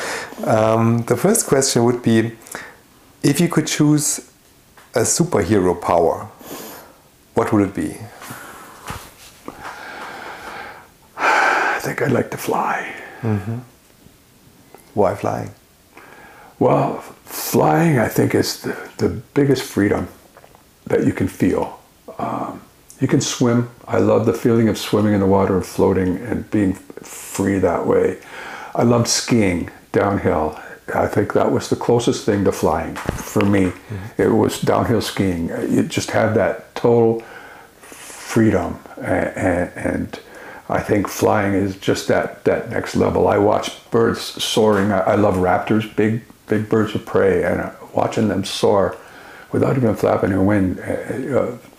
Um, the first question would be, if you could choose a superhero power, what would it be? I think I'd like to fly. Why flying? Well, flying, I think, is the, the biggest freedom that you can feel. Um, you can swim. I love the feeling of swimming in the water and floating and being free that way. I loved skiing downhill. I think that was the closest thing to flying for me. It was downhill skiing. You just had that total freedom, and, and I think flying is just that that next level. I watch birds soaring. I, I love raptors, big big birds of prey, and uh, watching them soar without even flapping their wing. Uh, uh,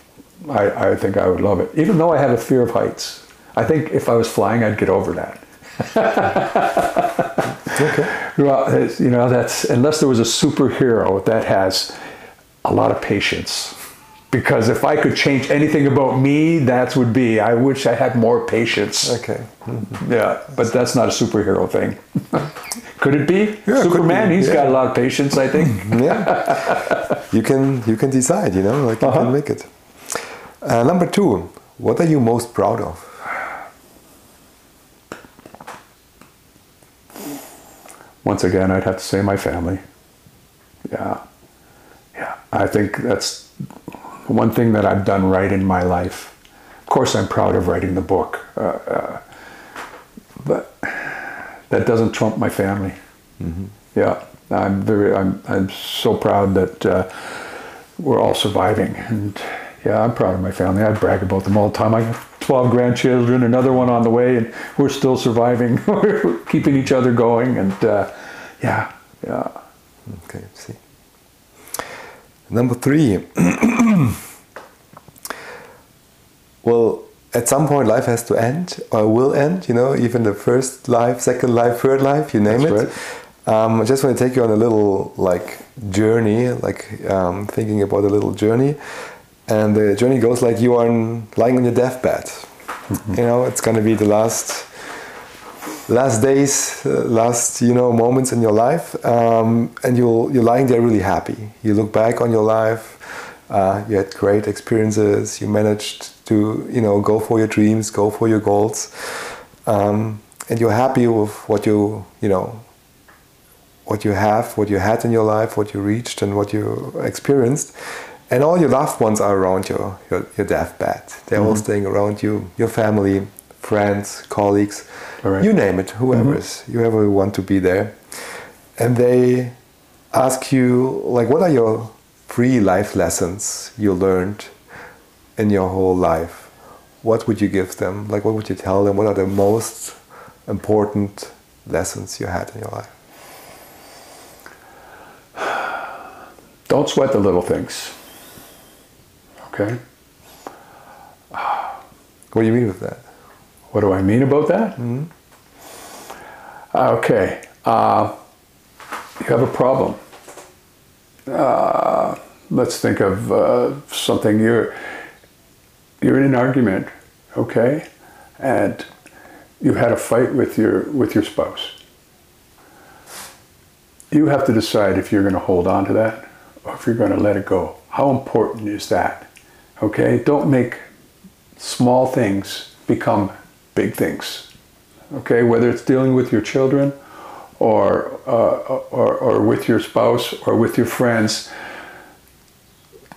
I, I think I would love it, even though I have a fear of heights. I think if I was flying, I'd get over that. Okay. Well, you know, that's unless there was a superhero that has a lot of patience. Because if I could change anything about me, that would be I wish I had more patience. Okay. Yeah, but that's not a superhero thing. could it be? Yeah, Superman, be, he's yeah. got a lot of patience, I think. Yeah. you can you can decide. You know, like you Uh-huh. can make it. Uh, number two. What are you most proud of? Once again, I'd have to say my family. Yeah. Yeah. I think that's one thing that I've done right in my life. Of course, I'm proud of writing the book, uh, uh, but that doesn't trump my family. Yeah. I'm very, I'm, I'm so proud that uh, we're all surviving. And yeah, I'm proud of my family. I brag about them all the time. I have 12 grandchildren, another one on the way, and we're still surviving. we're keeping each other going. And uh, yeah, yeah. Okay, see. Number three. well, at some point, life has to end or will end. You know, even the first life, second life, third life, you name That's it. Um, I just want to take you on a little like journey, like um, thinking about a little journey, and the journey goes like you are lying on your deathbed. You know, it's going to be the last last days, uh, last you know moments in your life, um, and you'll you're lying there really happy. You look back on your life. Uh, you had great experiences. You managed to you know go for your dreams, go for your goals, um, and you're happy with what you you know what you have, what you had in your life, what you reached, and what you experienced. And all your loved ones are around your, your, your deathbed. They're all mm-hmm. staying around you, your family, friends, colleagues, right. you name it, mm-hmm. whoever is, whoever want to be there. And they ask you, like, what are your three life lessons you learned in your whole life? What would you give them? Like, what would you tell them? What are the most important lessons you had in your life? Don't sweat the little things. Okay? What do you mean with that? What do I mean about that? Okay. Uh, you have a problem. Uh, let's think of uh, something you're you're in an argument, okay, and you had a fight with your with your spouse. you have to decide if you're going to hold on to that or if you're going to let it go. How important is that? Okay, don't make small things become big things. Okay, whether it's dealing with your children or, uh, or, or with your spouse or with your friends,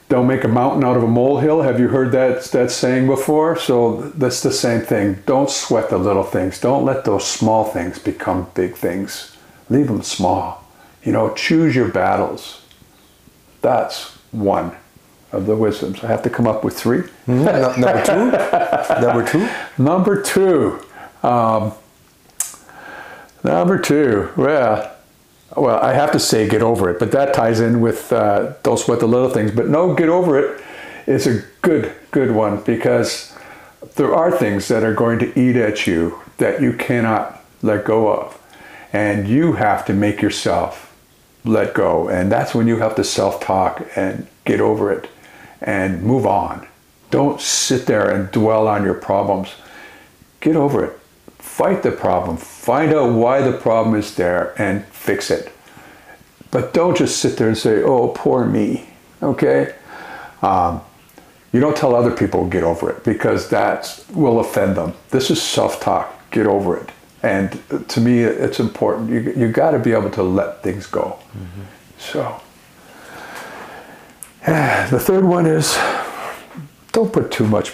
don't make a mountain out of a molehill. Have you heard that, that saying before? So that's the same thing. Don't sweat the little things. Don't let those small things become big things. Leave them small. You know, choose your battles. That's one of the wisdoms. I have to come up with 3 Mhm. No- number two. number two. Number two. Um, number two. Well, well, I have to say get over it, but that ties in with uh, don't sweat the little things. But no, get over it is a good, good one because there are things that are going to eat at you that you cannot let go of, and you have to make yourself let go, and that's when you have to self-talk and get over it and move on. Don't sit there and dwell on your problems. Get over it. Fight the problem. Find out why the problem is there and fix it. But don't just sit there and say, oh, poor me. Okay? Um, you don't tell other people get over it because that will offend them. This is self talk. Get over it. And to me, it's important. You, you got to be able to let things go. So, the third one is don't put too much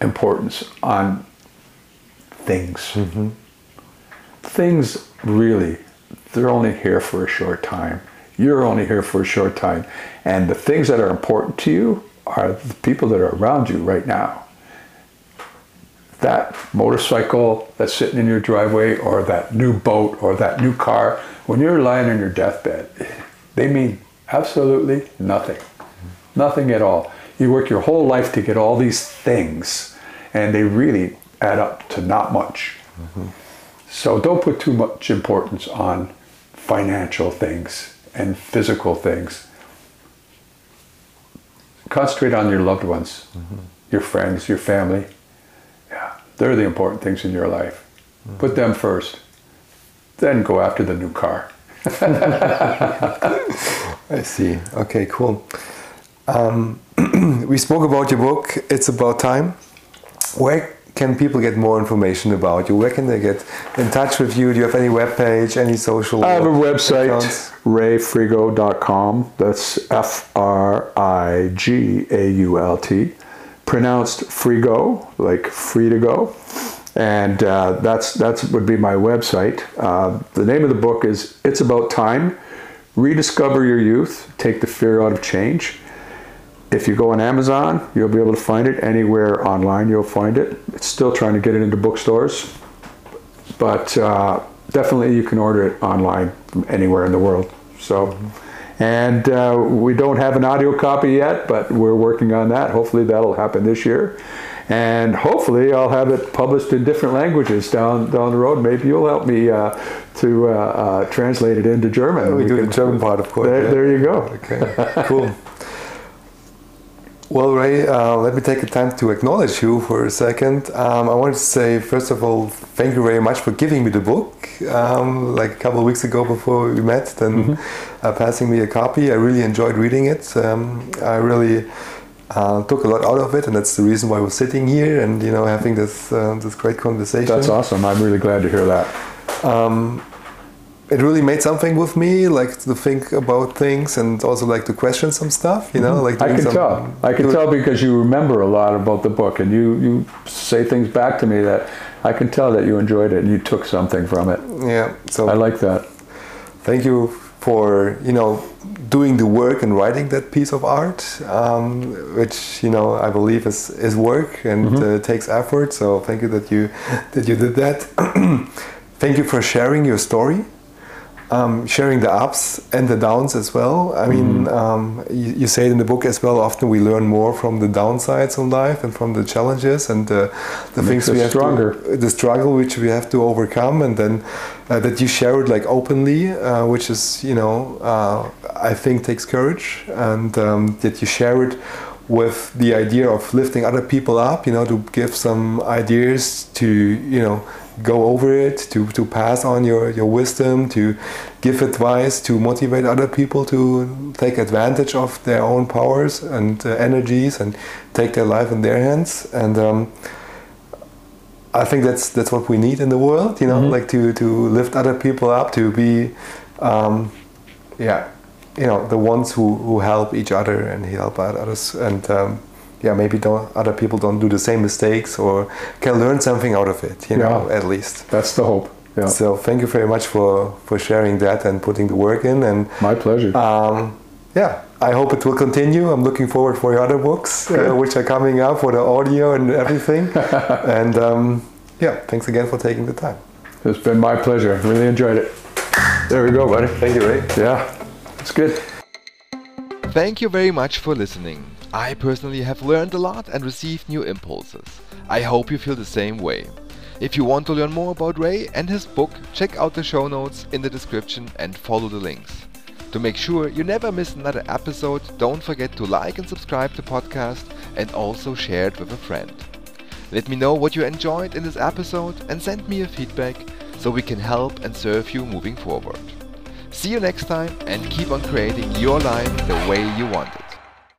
importance on things. Mm-hmm. Things really, they're only here for a short time. You're only here for a short time. And the things that are important to you are the people that are around you right now. That motorcycle that's sitting in your driveway, or that new boat, or that new car, when you're lying on your deathbed, they mean absolutely nothing. Nothing at all. You work your whole life to get all these things, and they really add up to not much. Mm-hmm. So don't put too much importance on financial things and physical things. Concentrate on your loved ones, mm-hmm. your friends, your family. Yeah, they're the important things in your life. Mm. Put them first. Then go after the new car. I see. Okay, cool. Um, we spoke about your book. It's about time. Where can people get more information about you? Where can they get in touch with you? Do you have any webpage, any social? I have a website, accounts? rayfrigault.com. That's F R I G A U L T. Pronounced Frigo, like free to go. And uh, that's that's would be my website. Uh, the name of the book is It's About Time. Rediscover Your Youth. Take the Fear Out of Change. If you go on Amazon, you'll be able to find it anywhere online. You'll find it. It's still trying to get it into bookstores, but uh, definitely you can order it online from anywhere in the world. So, and uh, we don't have an audio copy yet, but we're working on that. Hopefully, that'll happen this year, and hopefully, I'll have it published in different languages down down the road. Maybe you'll help me uh, to uh, uh, translate it into German. We do the German part, of course. There, yeah. there you go. Okay, cool. Well, Ray, uh, let me take the time to acknowledge you for a second. Um, I wanted to say, first of all, thank you very much for giving me the book. Um, like a couple of weeks ago before we met, then uh, passing me a copy. I really enjoyed reading it. Um, I really uh, took a lot out of it, and that's the reason why we're sitting here and you know having this uh, this great conversation That's awesome. I'm really glad to hear that. um, it really made something with me, like to think about things and also like to question some stuff. You know, like Mm-hmm. I can some- tell. I can tell because you remember a lot about the book, and you you say things back to me that I can tell that you enjoyed it and you took something from it. Yeah. So I like that. thank you for you know doing the work and writing that piece of art, um, which you know I believe is is work and Mm-hmm. uh, takes effort. So thank you that you that you did that. thank you for sharing your story. Um, sharing the ups and the downs as well. I mean, Mm-hmm. um, you, you say it in the book as well. Often we learn more from the downsides of life and from the challenges and the, the things we have stronger. to, the struggle which we have to overcome, and then uh, that you share it like openly, uh, which is you know uh, I think takes courage, and um, that you share it with the idea of lifting other people up, you know, to give some ideas to, you know, go over it, to, to pass on your, your wisdom, to give advice, to motivate other people to take advantage of their own powers and uh, energies and take their life in their hands. And um, I think that's that's what we need in the world, you know, like to, to lift other people up, to be, um, yeah, you know, the ones who, who help each other and help others. And um, yeah, maybe don't, other people don't do the same mistakes or can learn something out of it, you know, at least. That's the hope. Yeah. So thank you very much for, for sharing that and putting the work in. And My pleasure. um, yeah, I hope it will continue. I'm looking forward for your other books, uh, which are coming up for the audio and everything. and um, yeah, thanks again for taking the time. it's been my pleasure. Really enjoyed it. There we go, buddy. Thank you, Ray. Yeah, it's good. Thank you very much for listening. I personally have learned a lot and received new impulses. I hope you feel the same way. If you want to learn more about Ray and his book, check out the show notes in the description and follow the links. To make sure you never miss another episode, don't forget to like and subscribe to the podcast and also share it with a friend. Let me know what you enjoyed in this episode and send me your feedback so we can help and serve you moving forward. See you next time and keep on creating your life the way you want it.